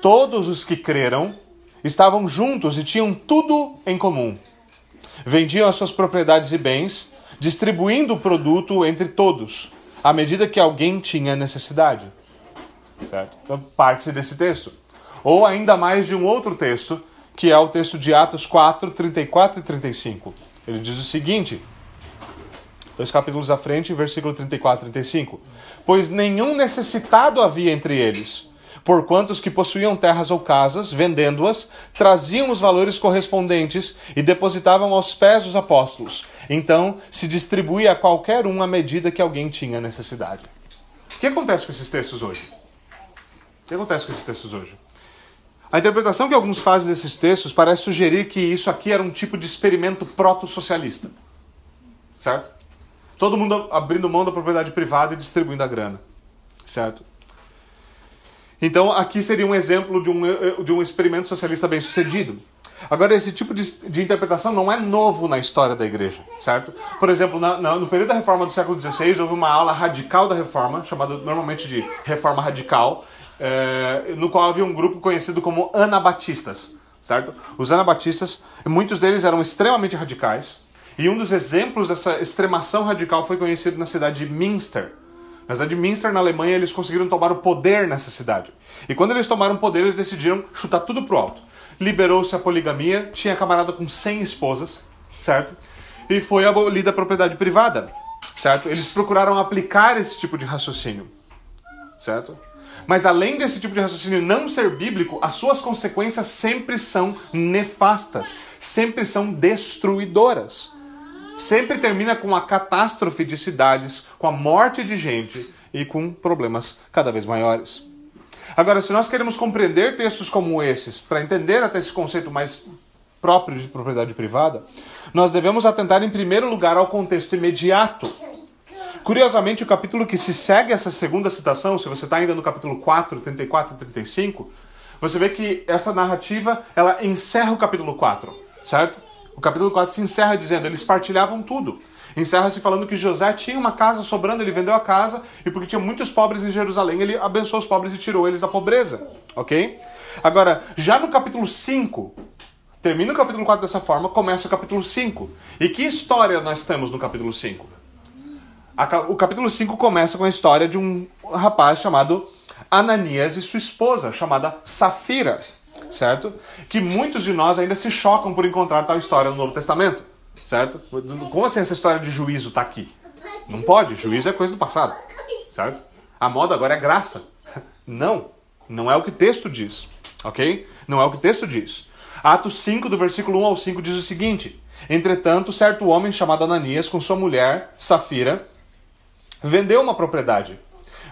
Todos os que creram estavam juntos e tinham tudo em comum. Vendiam as suas propriedades e bens, distribuindo o produto entre todos à medida que alguém tinha necessidade. Certo? Então, parte-se desse texto. Ou ainda mais de um outro texto, que é o texto de Atos 4, 34 e 35. Ele diz o seguinte, dois capítulos à frente, versículo 34 e 35. Pois nenhum necessitado havia entre eles, porquanto os que possuíam terras ou casas, vendendo-as, traziam os valores correspondentes e depositavam aos pés dos apóstolos. Então se distribuía a qualquer um à medida que alguém tinha necessidade. O que acontece com esses textos hoje? O que acontece com esses textos hoje? A interpretação que alguns fazem desses textos parece sugerir que isso aqui era um tipo de experimento proto-socialista. Certo? Todo mundo abrindo mão da propriedade privada e distribuindo a grana. Certo? Então, aqui seria um exemplo de um, de um experimento socialista bem sucedido. Agora, esse tipo de, de, interpretação não é novo na história da igreja, certo? Por exemplo, na, na, no período da reforma do século XVI, houve uma aula radical da reforma, chamada normalmente de reforma radical, é, no qual havia um grupo conhecido como anabatistas, certo? Os anabatistas, muitos deles eram extremamente radicais, e um dos exemplos dessa extremação radical foi conhecido na cidade de Münster, na cidade de Münster, na Alemanha, eles conseguiram tomar o poder nessa cidade. E quando eles tomaram o poder, eles decidiram chutar tudo pro alto. Liberou-se a poligamia, tinha camarada com 100 esposas, certo? E foi abolida a propriedade privada. certo? Eles procuraram aplicar esse tipo de raciocínio, certo? Mas além desse tipo de raciocínio não ser bíblico, as suas consequências sempre são nefastas, sempre são destruidoras. Sempre termina com a catástrofe de cidades, com a morte de gente e com problemas cada vez maiores. Agora, se nós queremos compreender textos como esses, para entender até esse conceito mais próprio de propriedade privada, nós devemos atentar em primeiro lugar ao contexto imediato. Curiosamente, o capítulo que se segue essa segunda citação, se você está ainda no capítulo 4, 34 e 35, você vê que essa narrativa ela encerra o capítulo 4, certo? O capítulo 4 se encerra dizendo: eles partilhavam tudo. Encerra-se falando que José tinha uma casa sobrando, ele vendeu a casa, e porque tinha muitos pobres em Jerusalém, ele abençoou os pobres e tirou eles da pobreza. Ok? Agora, já no capítulo 5, termina o capítulo 4 dessa forma, começa o capítulo 5. E que história nós temos no capítulo 5? O capítulo 5 começa com a história de um rapaz chamado Ananias e sua esposa, chamada Safira, certo? Que muitos de nós ainda se chocam por encontrar tal história no Novo Testamento, certo? Como assim essa história de juízo está aqui? Não pode, juízo é coisa do passado, certo? A moda agora é graça. Não, não é o que o texto diz, ok? Não é o que o texto diz. Atos 5, do versículo 1 ao 5, diz o seguinte: Entretanto, certo homem chamado Ananias, com sua mulher, Safira, vendeu uma propriedade.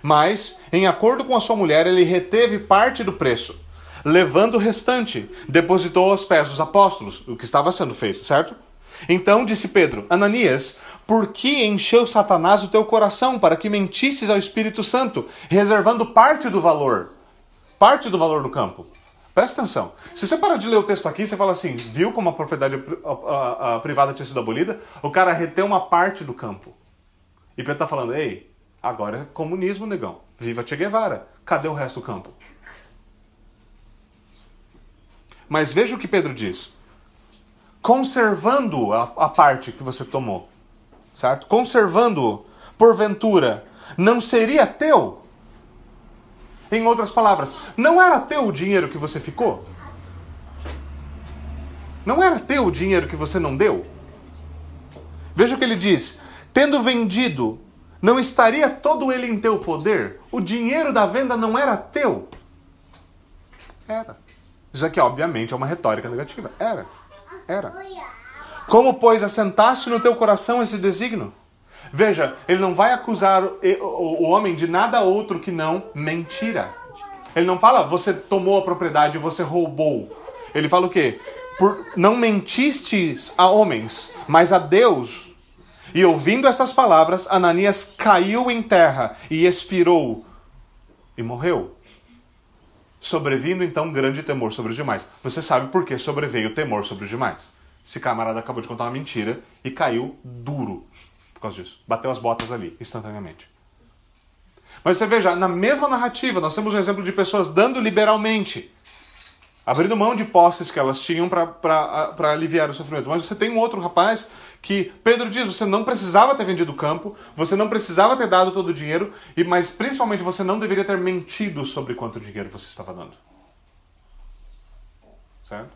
Mas, em acordo com a sua mulher, ele reteve parte do preço, levando o restante, depositou aos pés dos apóstolos, o que estava sendo feito, certo? Então disse Pedro: Ananias, por que encheu Satanás o teu coração para que mentisses ao Espírito Santo, reservando parte do valor? Parte do valor do campo. Presta atenção. Se você para de ler o texto aqui, você fala assim: viu como a propriedade privada tinha sido abolida? O cara reteu uma parte do campo. E Pedro está falando, ei, agora é comunismo, negão. Viva Che Guevara. Cadê o resto do campo? Mas veja o que Pedro diz. Conservando a, a parte que você tomou, certo? Conservando, porventura, não seria teu? Em outras palavras, não era teu o dinheiro que você ficou? Não era teu o dinheiro que você não deu? Veja o que ele diz: Tendo vendido, não estaria todo ele em teu poder? O dinheiro da venda não era teu? Era. Isso aqui, obviamente, é uma retórica negativa. Era. Era. Como, pois, assentaste no teu coração esse desígnio? Veja, ele não vai acusar o homem de nada outro que não mentira. Ele não fala, você tomou a propriedade, você roubou. Ele fala o quê? Por, não mentistes a homens, mas a Deus e ouvindo essas palavras, Ananias caiu em terra e expirou e morreu. Sobrevindo então grande temor sobre os demais. Você sabe por que sobreveio o temor sobre os demais? Esse camarada acabou de contar uma mentira e caiu duro por causa disso. Bateu as botas ali, instantaneamente. Mas você veja, na mesma narrativa, nós temos um exemplo de pessoas dando liberalmente abrindo mão de posses que elas tinham para aliviar o sofrimento. Mas você tem um outro rapaz que Pedro diz: você não precisava ter vendido o campo, você não precisava ter dado todo o dinheiro, e mas principalmente você não deveria ter mentido sobre quanto dinheiro você estava dando. Certo?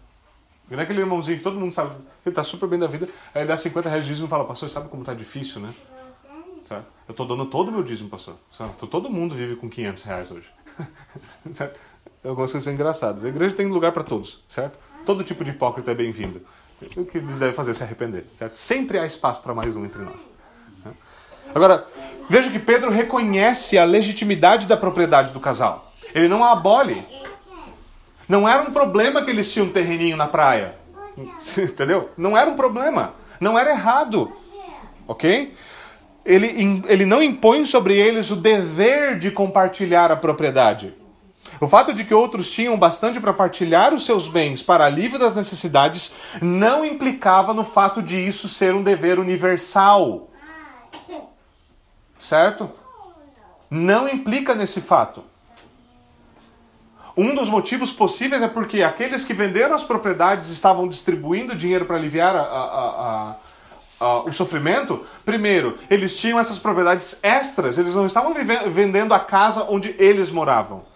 E não é aquele irmãozinho que todo mundo sabe, ele está super bem da vida, aí ele dá 50 reais de dízimo e fala, pastor, sabe como está difícil, né? Certo? Eu estou dando todo o meu dízimo, pastor. Certo? Todo mundo vive com 500 reais hoje. *laughs* certo? algumas coisas engraçadas. A igreja tem lugar para todos, certo? Todo tipo de hipócrita é bem-vindo. O que eles devem fazer é se arrepender, certo? Sempre há espaço para mais um entre nós. Né? Agora, veja que Pedro reconhece a legitimidade da propriedade do casal. Ele não a abole. Não era um problema que eles tinham um terreninho na praia. *laughs* Entendeu? Não era um problema. Não era errado. Ok? Ele, ele não impõe sobre eles o dever de compartilhar a propriedade. O fato de que outros tinham bastante para partilhar os seus bens para alívio das necessidades não implicava no fato de isso ser um dever universal. Certo? Não implica nesse fato. Um dos motivos possíveis é porque aqueles que venderam as propriedades estavam distribuindo dinheiro para aliviar a, a, a, o sofrimento. Primeiro, eles tinham essas propriedades extras, eles não estavam vendendo a casa onde eles moravam.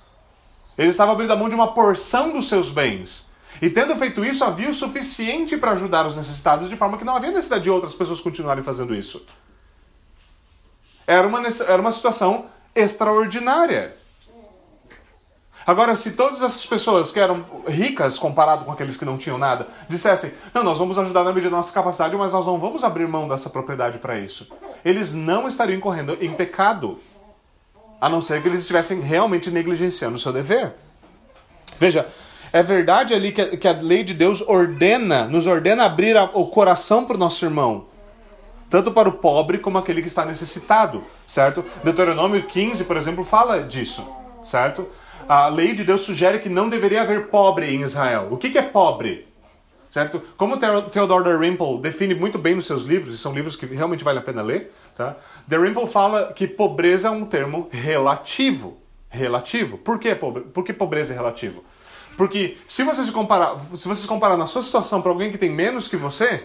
Ele estava abrindo a mão de uma porção dos seus bens. E tendo feito isso, havia o suficiente para ajudar os necessitados, de forma que não havia necessidade de outras pessoas continuarem fazendo isso. Era uma, era uma situação extraordinária. Agora, se todas essas pessoas que eram ricas comparado com aqueles que não tinham nada, dissessem: Não, nós vamos ajudar na medida da nossa capacidade, mas nós não vamos abrir mão dessa propriedade para isso, eles não estariam correndo em pecado, a não ser que eles estivessem realmente negligenciando o seu dever. Veja, é verdade ali que a, que a lei de Deus ordena, nos ordena abrir a, o coração para o nosso irmão tanto para o pobre como aquele que está necessitado, certo? Deuteronômio 15, por exemplo, fala disso, certo? a lei de Deus sugere que não deveria haver pobre em Israel. O que, que é pobre? Certo? Como Theodore Dalrymple define muito bem nos seus livros, e são livros que realmente vale a pena ler, tá? Dalrymple fala que pobreza é um termo relativo. Relativo. Por que, pobre... Por que pobreza é relativo? Porque se você se comparar, se você se comparar na sua situação para alguém que tem menos que você,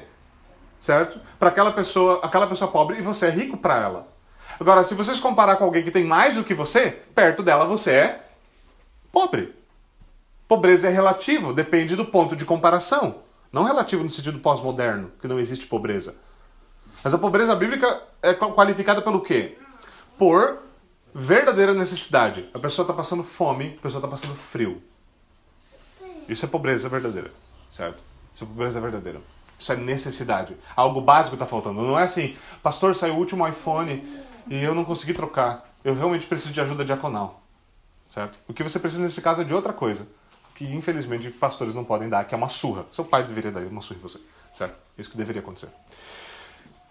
certo? Para aquela pessoa, aquela pessoa pobre e você é rico para ela. Agora, se você se comparar com alguém que tem mais do que você, perto dela você é pobre. Pobreza é relativo, depende do ponto de comparação. Não relativo no sentido pós-moderno, que não existe pobreza. Mas a pobreza bíblica é qualificada pelo quê? Por verdadeira necessidade. A pessoa está passando fome, a pessoa está passando frio. Isso é pobreza verdadeira, certo? Isso é pobreza verdadeira. Isso é necessidade. Algo básico está faltando. Não é assim, pastor, saiu o último iPhone e eu não consegui trocar. Eu realmente preciso de ajuda diaconal certo? O que você precisa nesse caso é de outra coisa, que infelizmente pastores não podem dar, que é uma surra. Seu pai deveria dar uma surra em você, certo? Isso que deveria acontecer.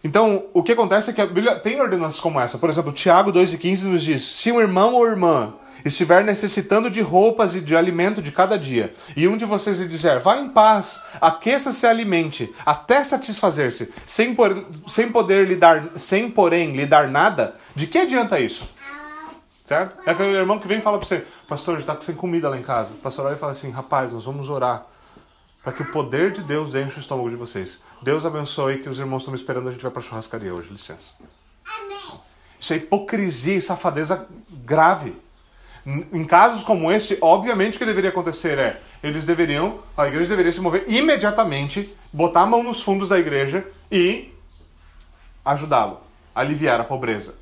Então, o que acontece é que a Bíblia tem ordenanças como essa. Por exemplo, Tiago 2,15 nos diz: Se um irmão ou irmã estiver necessitando de roupas e de alimento de cada dia, e um de vocês lhe disser, vá em paz, aqueça-se e alimente, até satisfazer-se, sem, por, sem poder lhe dar, sem porém lhe dar nada, de que adianta isso? Certo? É aquele irmão que vem e fala para você, pastor, está sem comida lá em casa. O pastor olha e fala assim, rapaz, nós vamos orar para que o poder de Deus enche o estômago de vocês. Deus abençoe que os irmãos estão me esperando, a gente vai para a churrascaria hoje, licença. Isso é hipocrisia e safadeza grave. Em casos como esse, obviamente o que deveria acontecer é, eles deveriam, a igreja deveria se mover imediatamente, botar a mão nos fundos da igreja e ajudá-lo, aliviar a pobreza,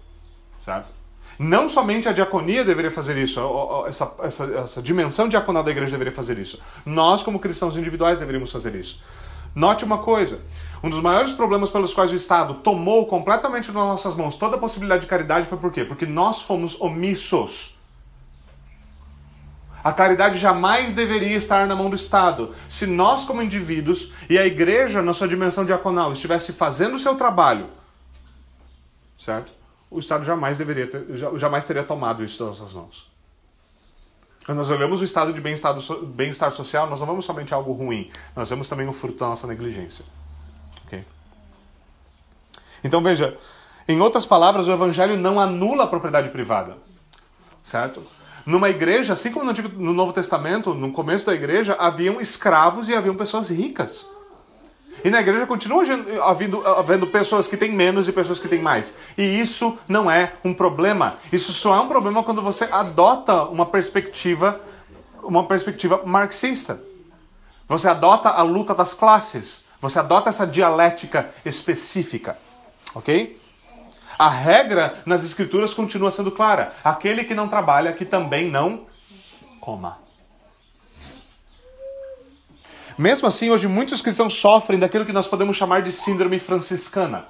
certo? Não somente a diaconia deveria fazer isso, essa, essa, essa dimensão diaconal da igreja deveria fazer isso. Nós, como cristãos individuais, deveríamos fazer isso. Note uma coisa: um dos maiores problemas pelos quais o Estado tomou completamente nas nossas mãos toda a possibilidade de caridade foi por quê? Porque nós fomos omissos. A caridade jamais deveria estar na mão do Estado. Se nós, como indivíduos, e a igreja, na sua dimensão diaconal, estivesse fazendo o seu trabalho, certo? O Estado jamais deveria ter, jamais teria tomado isso das nossas mãos. Quando nós olhamos o estado de bem-estar, bem social, nós não vemos somente algo ruim, nós vemos também o fruto da nossa negligência. Okay? Então veja, em outras palavras, o Evangelho não anula a propriedade privada, certo? Numa igreja, assim como no, Novo Testamento, no começo da igreja, haviam escravos e haviam pessoas ricas. E na igreja continua havendo, havendo pessoas que têm menos e pessoas que têm mais. E isso não é um problema. Isso só é um problema quando você adota uma perspectiva, uma perspectiva marxista. Você adota a luta das classes. Você adota essa dialética específica. Ok? A regra nas escrituras continua sendo clara: aquele que não trabalha, que também não coma. Mesmo assim, hoje muitos cristãos sofrem daquilo que nós podemos chamar de síndrome franciscana.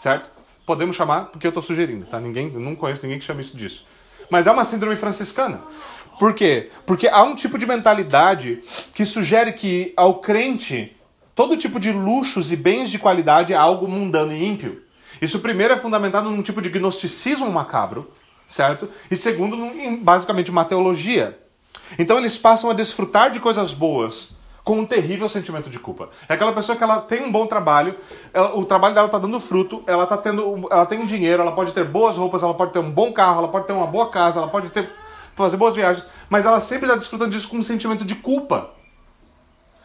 Certo? Podemos chamar, porque eu estou sugerindo, tá? Ninguém, não conheço ninguém que chame isso disso. Mas é uma síndrome franciscana. Por quê? Porque há um tipo de mentalidade que sugere que ao crente todo tipo de luxos e bens de qualidade é algo mundano e ímpio. Isso primeiro é fundamentado num tipo de gnosticismo macabro, certo? E segundo, em basicamente uma teologia. Então eles passam a desfrutar de coisas boas com um terrível sentimento de culpa. É aquela pessoa que ela tem um bom trabalho, ela, o trabalho dela está dando fruto, ela tá tendo, ela tem dinheiro, ela pode ter boas roupas, ela pode ter um bom carro, ela pode ter uma boa casa, ela pode ter fazer boas viagens, mas ela sempre está desfrutando disso com um sentimento de culpa.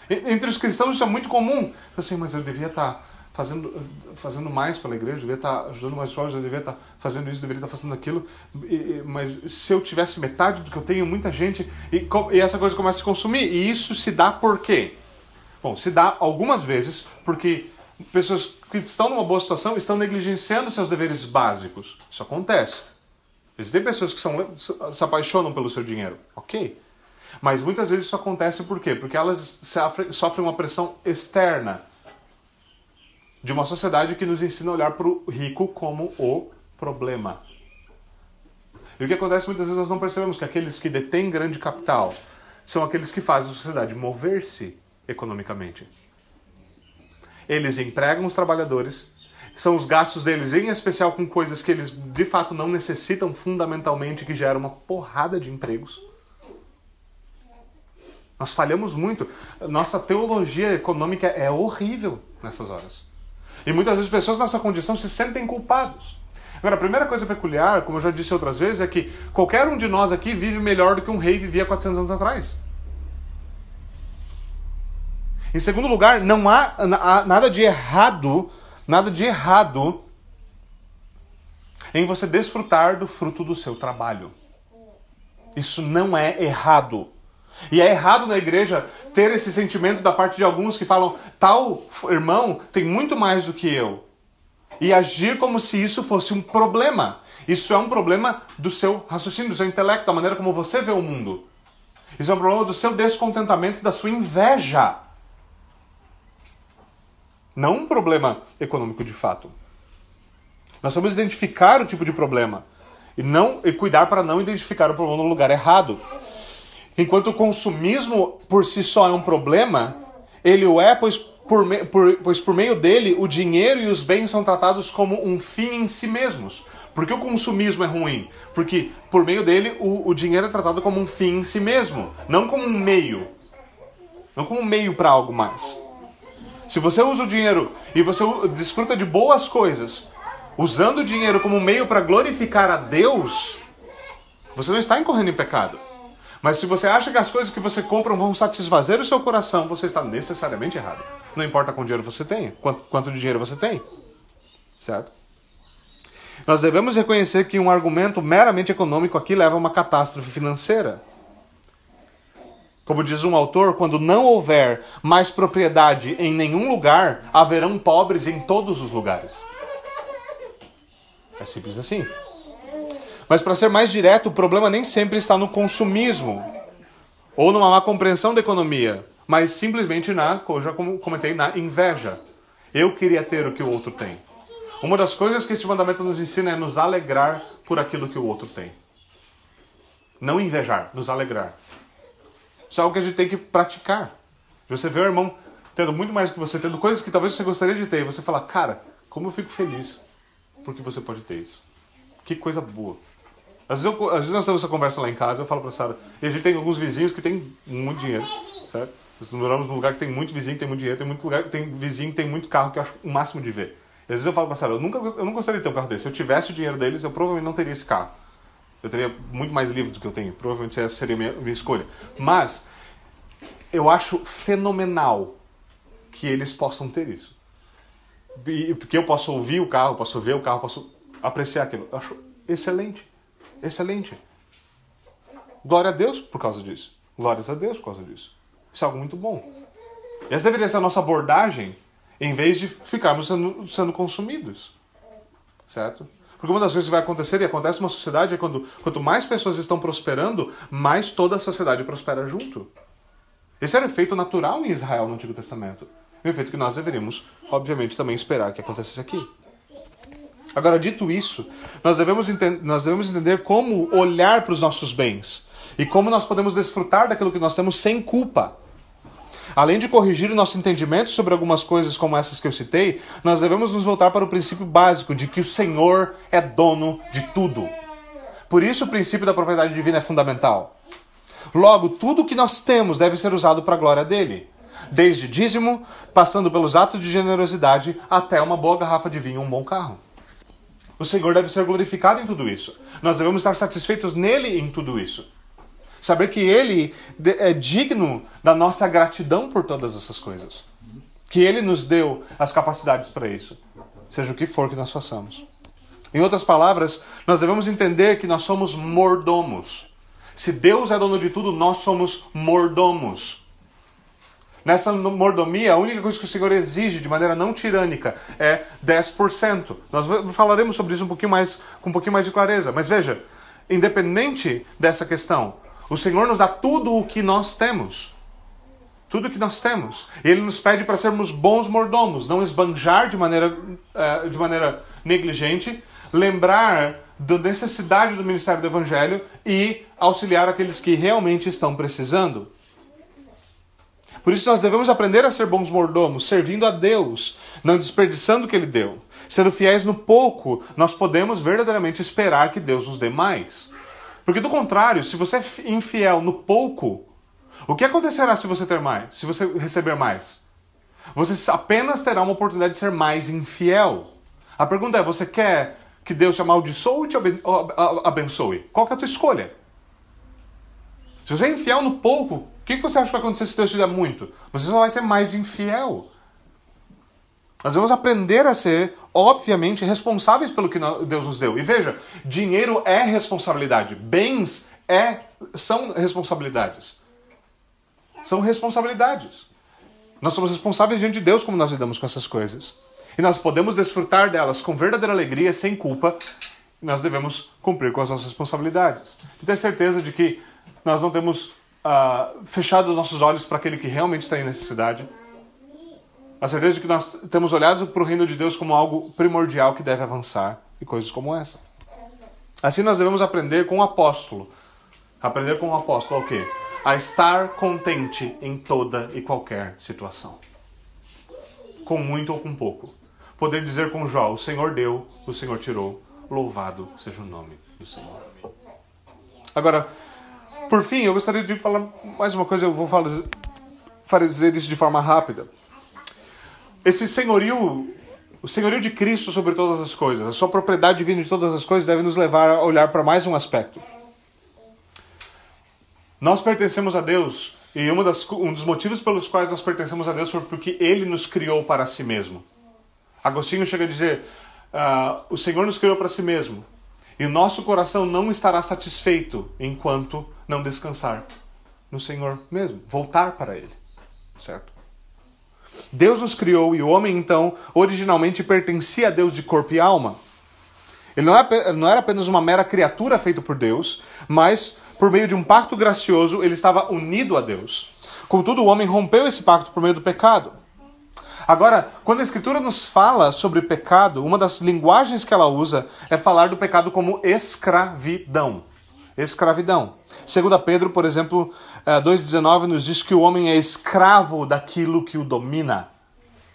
Entre os cristãos isso é muito comum. Assim, mas eu devia estar tá fazendo, fazendo mais pela igreja, devia estar ajudando mais pobres, eu devia estar fazendo isso, deveria estar fazendo aquilo. E, mas se eu tivesse metade do que eu tenho, muita gente. E, e essa coisa começa a se consumir. E isso se dá por quê? Bom, se dá algumas vezes porque pessoas que estão numa boa situação estão negligenciando seus deveres básicos. Isso acontece. Existem pessoas que são, se apaixonam pelo seu dinheiro. Ok. Mas muitas vezes isso acontece por quê? Porque elas sofrem uma pressão externa de uma sociedade que nos ensina a olhar para o rico como o problema. E o que acontece muitas vezes nós não percebemos que aqueles que detêm grande capital são aqueles que fazem a sociedade mover-se economicamente. Eles empregam os trabalhadores, são os gastos deles, em especial com coisas que eles de fato não necessitam fundamentalmente, que geram uma porrada de empregos. Nós falhamos muito. Nossa teologia econômica é horrível nessas horas. E muitas vezes pessoas nessa condição se sentem culpados. Agora, a primeira coisa peculiar, como eu já disse outras vezes, é que qualquer um de nós aqui vive melhor do que um rei vivia 400 anos atrás. Em segundo lugar, não há nada de errado, nada de errado em você desfrutar do fruto do seu trabalho. Isso não é errado. E é errado na igreja ter esse sentimento da parte de alguns que falam: tal irmão tem muito mais do que eu. E agir como se isso fosse um problema. Isso é um problema do seu raciocínio, do seu intelecto, da maneira como você vê o mundo. Isso é um problema do seu descontentamento da sua inveja. Não um problema econômico de fato. Nós vamos identificar o tipo de problema e não e cuidar para não identificar o problema no lugar errado. Enquanto o consumismo por si só é um problema, ele o é, pois por, por, pois por meio dele o dinheiro e os bens são tratados como um fim em si mesmos. Por que o consumismo é ruim? Porque por meio dele o, o dinheiro é tratado como um fim em si mesmo, não como um meio. Não como um meio para algo mais. Se você usa o dinheiro e você desfruta de boas coisas, usando o dinheiro como meio para glorificar a Deus, você não está incorrendo em pecado. Mas se você acha que as coisas que você compra vão satisfazer o seu coração, você está necessariamente errado. Não importa quanto dinheiro você tem, quanto, quanto dinheiro você tem. Certo? Nós devemos reconhecer que um argumento meramente econômico aqui leva a uma catástrofe financeira. Como diz um autor, quando não houver mais propriedade em nenhum lugar, haverão pobres em todos os lugares. É simples assim. Mas para ser mais direto, o problema nem sempre está no consumismo ou numa má compreensão da economia, mas simplesmente na, como já comentei, na inveja. Eu queria ter o que o outro tem. Uma das coisas que este mandamento nos ensina é nos alegrar por aquilo que o outro tem. Não invejar, nos alegrar. Isso é algo que a gente tem que praticar. Você vê o irmão tendo muito mais do que você, tendo coisas que talvez você gostaria de ter, e você fala, cara, como eu fico feliz porque você pode ter isso. Que coisa boa. Às vezes, eu, às vezes nós temos essa conversa lá em casa, eu falo pra Sara, e a gente tem alguns vizinhos que tem muito dinheiro, certo? Nós moramos num lugar que tem muito vizinho tem muito dinheiro, tem muito lugar tem vizinho tem muito carro que eu acho o máximo de ver. E às vezes eu falo pra Sara, eu, nunca, eu não gostaria de ter um carro desse. Se eu tivesse o dinheiro deles, eu provavelmente não teria esse carro. Eu teria muito mais livros do que eu tenho. Provavelmente essa seria a minha, minha escolha. Mas, eu acho fenomenal que eles possam ter isso. E, porque eu posso ouvir o carro, posso ver o carro, posso apreciar aquilo. Eu acho excelente. Excelente. Glória a Deus por causa disso. Glórias a Deus por causa disso. Isso é algo muito bom. E essa deveria ser a nossa abordagem em vez de ficarmos sendo, sendo consumidos. Certo? Porque uma das coisas que vai acontecer e acontece numa sociedade é quando quanto mais pessoas estão prosperando, mais toda a sociedade prospera junto. Esse era o efeito natural em Israel no Antigo Testamento. Um efeito que nós deveríamos, obviamente, também esperar que acontecesse aqui. Agora, dito isso, nós devemos, nós devemos entender como olhar para os nossos bens e como nós podemos desfrutar daquilo que nós temos sem culpa. Além de corrigir o nosso entendimento sobre algumas coisas como essas que eu citei, nós devemos nos voltar para o princípio básico de que o Senhor é dono de tudo. Por isso, o princípio da propriedade divina é fundamental. Logo, tudo que nós temos deve ser usado para a glória dele. Desde dízimo, passando pelos atos de generosidade, até uma boa garrafa de vinho e um bom carro. O Senhor deve ser glorificado em tudo isso. Nós devemos estar satisfeitos nele em tudo isso. Saber que ele é digno da nossa gratidão por todas essas coisas. Que ele nos deu as capacidades para isso. Seja o que for que nós façamos. Em outras palavras, nós devemos entender que nós somos mordomos. Se Deus é dono de tudo, nós somos mordomos. Nessa mordomia, a única coisa que o Senhor exige de maneira não tirânica é 10%. Nós falaremos sobre isso um pouquinho mais, com um pouquinho mais de clareza. Mas veja, independente dessa questão, o Senhor nos dá tudo o que nós temos. Tudo o que nós temos. Ele nos pede para sermos bons mordomos, não esbanjar de maneira, uh, de maneira negligente, lembrar da necessidade do ministério do Evangelho e auxiliar aqueles que realmente estão precisando. Por isso nós devemos aprender a ser bons mordomos, servindo a Deus, não desperdiçando o que Ele deu. Sendo fiéis no pouco, nós podemos verdadeiramente esperar que Deus nos dê mais. Porque do contrário, se você é infiel no pouco, o que acontecerá se você ter mais? Se você receber mais? Você apenas terá uma oportunidade de ser mais infiel. A pergunta é: você quer que Deus te amaldiçoe ou te abençoe? Qual é a tua escolha? Se você é infiel no pouco, o que você acha que vai acontecer se Deus te der muito? Você só vai ser mais infiel. Nós vamos aprender a ser, obviamente, responsáveis pelo que Deus nos deu. E veja, dinheiro é responsabilidade, bens é, são responsabilidades. São responsabilidades. Nós somos responsáveis diante de Deus como nós lidamos com essas coisas. E nós podemos desfrutar delas com verdadeira alegria, sem culpa. E nós devemos cumprir com as nossas responsabilidades. E ter certeza de que nós não temos uh, fechado os nossos olhos para aquele que realmente está em necessidade. A certeza de que nós temos olhado para o reino de Deus como algo primordial que deve avançar. E coisas como essa. Assim nós devemos aprender com o apóstolo. Aprender com o apóstolo o quê? A estar contente em toda e qualquer situação. Com muito ou com pouco poder dizer com Jó: O Senhor deu, o Senhor tirou, louvado seja o nome do Senhor. Agora, por fim, eu gostaria de falar mais uma coisa, eu vou falar, fazer isso de forma rápida. Esse senhorio, o senhorio de Cristo sobre todas as coisas, a sua propriedade divina de todas as coisas, deve nos levar a olhar para mais um aspecto. Nós pertencemos a Deus e das, um dos motivos pelos quais nós pertencemos a Deus foi porque Ele nos criou para si mesmo. Agostinho chega a dizer: uh, o Senhor nos criou para si mesmo, e o nosso coração não estará satisfeito enquanto não descansar no Senhor mesmo, voltar para Ele, certo? Deus nos criou e o homem, então, originalmente pertencia a Deus de corpo e alma. Ele não era, é não era apenas uma mera criatura feita por Deus, mas, por meio de um pacto gracioso, ele estava unido a Deus. Contudo, o homem rompeu esse pacto por meio do pecado. Agora, quando a Escritura nos fala sobre pecado, uma das linguagens que ela usa é falar do pecado como escravidão. Escravidão. Segundo Pedro, por exemplo, 2,19 eh, nos diz que o homem é escravo daquilo que o domina.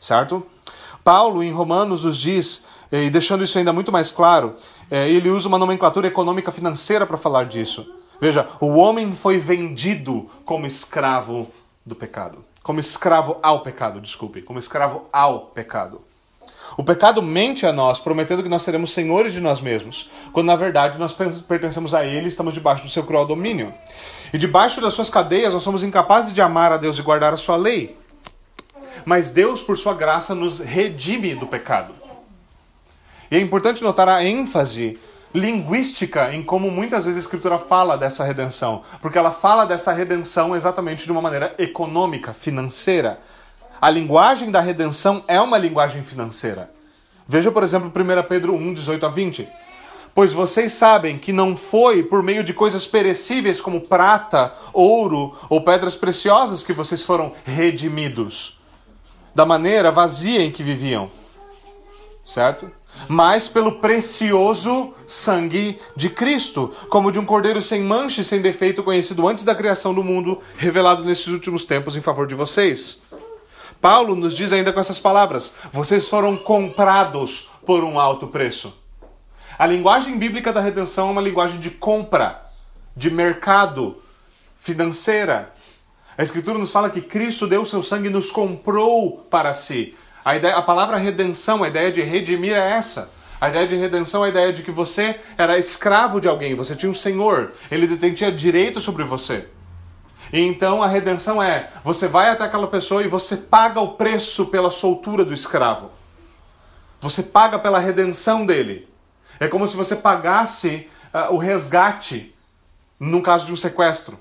Certo? Paulo, em Romanos, nos diz, eh, e deixando isso ainda muito mais claro, eh, ele usa uma nomenclatura econômica financeira para falar disso. Veja, o homem foi vendido como escravo do pecado como escravo ao pecado, desculpe, como escravo ao pecado. O pecado mente a nós, prometendo que nós seremos senhores de nós mesmos, quando na verdade nós pertencemos a Ele e estamos debaixo do seu cruel domínio. E debaixo das suas cadeias nós somos incapazes de amar a Deus e guardar a sua lei. Mas Deus, por sua graça, nos redime do pecado. E é importante notar a ênfase linguística em como muitas vezes a Escritura fala dessa redenção, porque ela fala dessa redenção exatamente de uma maneira econômica, financeira. A linguagem da redenção é uma linguagem financeira. Veja, por exemplo, 1 Pedro 1, 18 a 20. Pois vocês sabem que não foi por meio de coisas perecíveis como prata, ouro ou pedras preciosas que vocês foram redimidos, da maneira vazia em que viviam. Certo? mas pelo precioso sangue de Cristo, como de um cordeiro sem mancha e sem defeito, conhecido antes da criação do mundo, revelado nesses últimos tempos em favor de vocês. Paulo nos diz ainda com essas palavras: vocês foram comprados por um alto preço. A linguagem bíblica da redenção é uma linguagem de compra, de mercado, financeira. A Escritura nos fala que Cristo deu seu sangue e nos comprou para si. A, ideia, a palavra redenção, a ideia de redimir é essa. A ideia de redenção é a ideia de que você era escravo de alguém, você tinha um senhor, ele tinha direito sobre você. Então a redenção é: você vai até aquela pessoa e você paga o preço pela soltura do escravo. Você paga pela redenção dele. É como se você pagasse uh, o resgate no caso de um sequestro.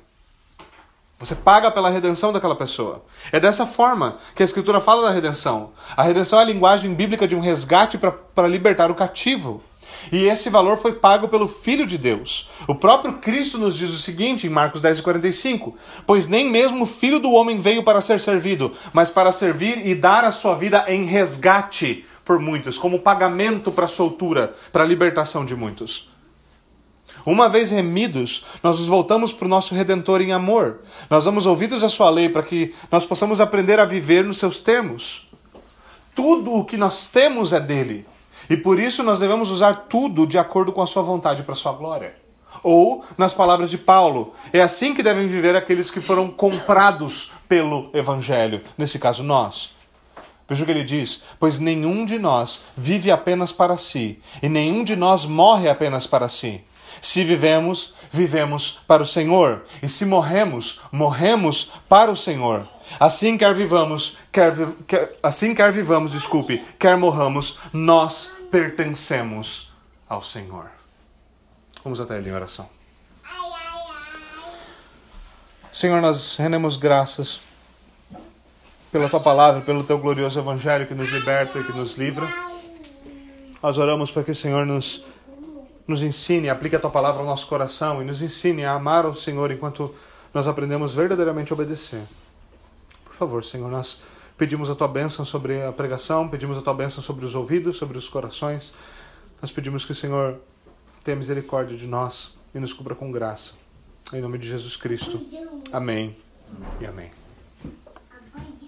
Você paga pela redenção daquela pessoa. É dessa forma que a Escritura fala da redenção. A redenção é a linguagem bíblica de um resgate para libertar o cativo. E esse valor foi pago pelo Filho de Deus. O próprio Cristo nos diz o seguinte em Marcos 10, 45: Pois nem mesmo o Filho do Homem veio para ser servido, mas para servir e dar a sua vida em resgate por muitos, como pagamento para a soltura, para a libertação de muitos. Uma vez remidos, nós nos voltamos para o nosso Redentor em amor. Nós damos ouvidos à Sua lei para que nós possamos aprender a viver nos seus termos. Tudo o que nós temos é dele. E por isso nós devemos usar tudo de acordo com a Sua vontade para a Sua glória. Ou, nas palavras de Paulo, é assim que devem viver aqueles que foram comprados pelo Evangelho, nesse caso nós. Veja o que ele diz: Pois nenhum de nós vive apenas para si, e nenhum de nós morre apenas para si. Se vivemos, vivemos para o Senhor. E se morremos, morremos para o Senhor. Assim quer vivamos, quer, quer, assim quer vivamos, desculpe, quer morramos, nós pertencemos ao Senhor. Vamos até ele em oração. Senhor, nós rendemos graças pela tua palavra, pelo teu glorioso evangelho que nos liberta e que nos livra. Nós oramos para que o Senhor nos nos ensine, aplique a tua palavra ao nosso coração e nos ensine a amar o Senhor enquanto nós aprendemos verdadeiramente a obedecer. Por favor, Senhor, nós pedimos a tua bênção sobre a pregação, pedimos a tua bênção sobre os ouvidos, sobre os corações. Nós pedimos que o Senhor tenha misericórdia de nós e nos cubra com graça. Em nome de Jesus Cristo. Amém e amém.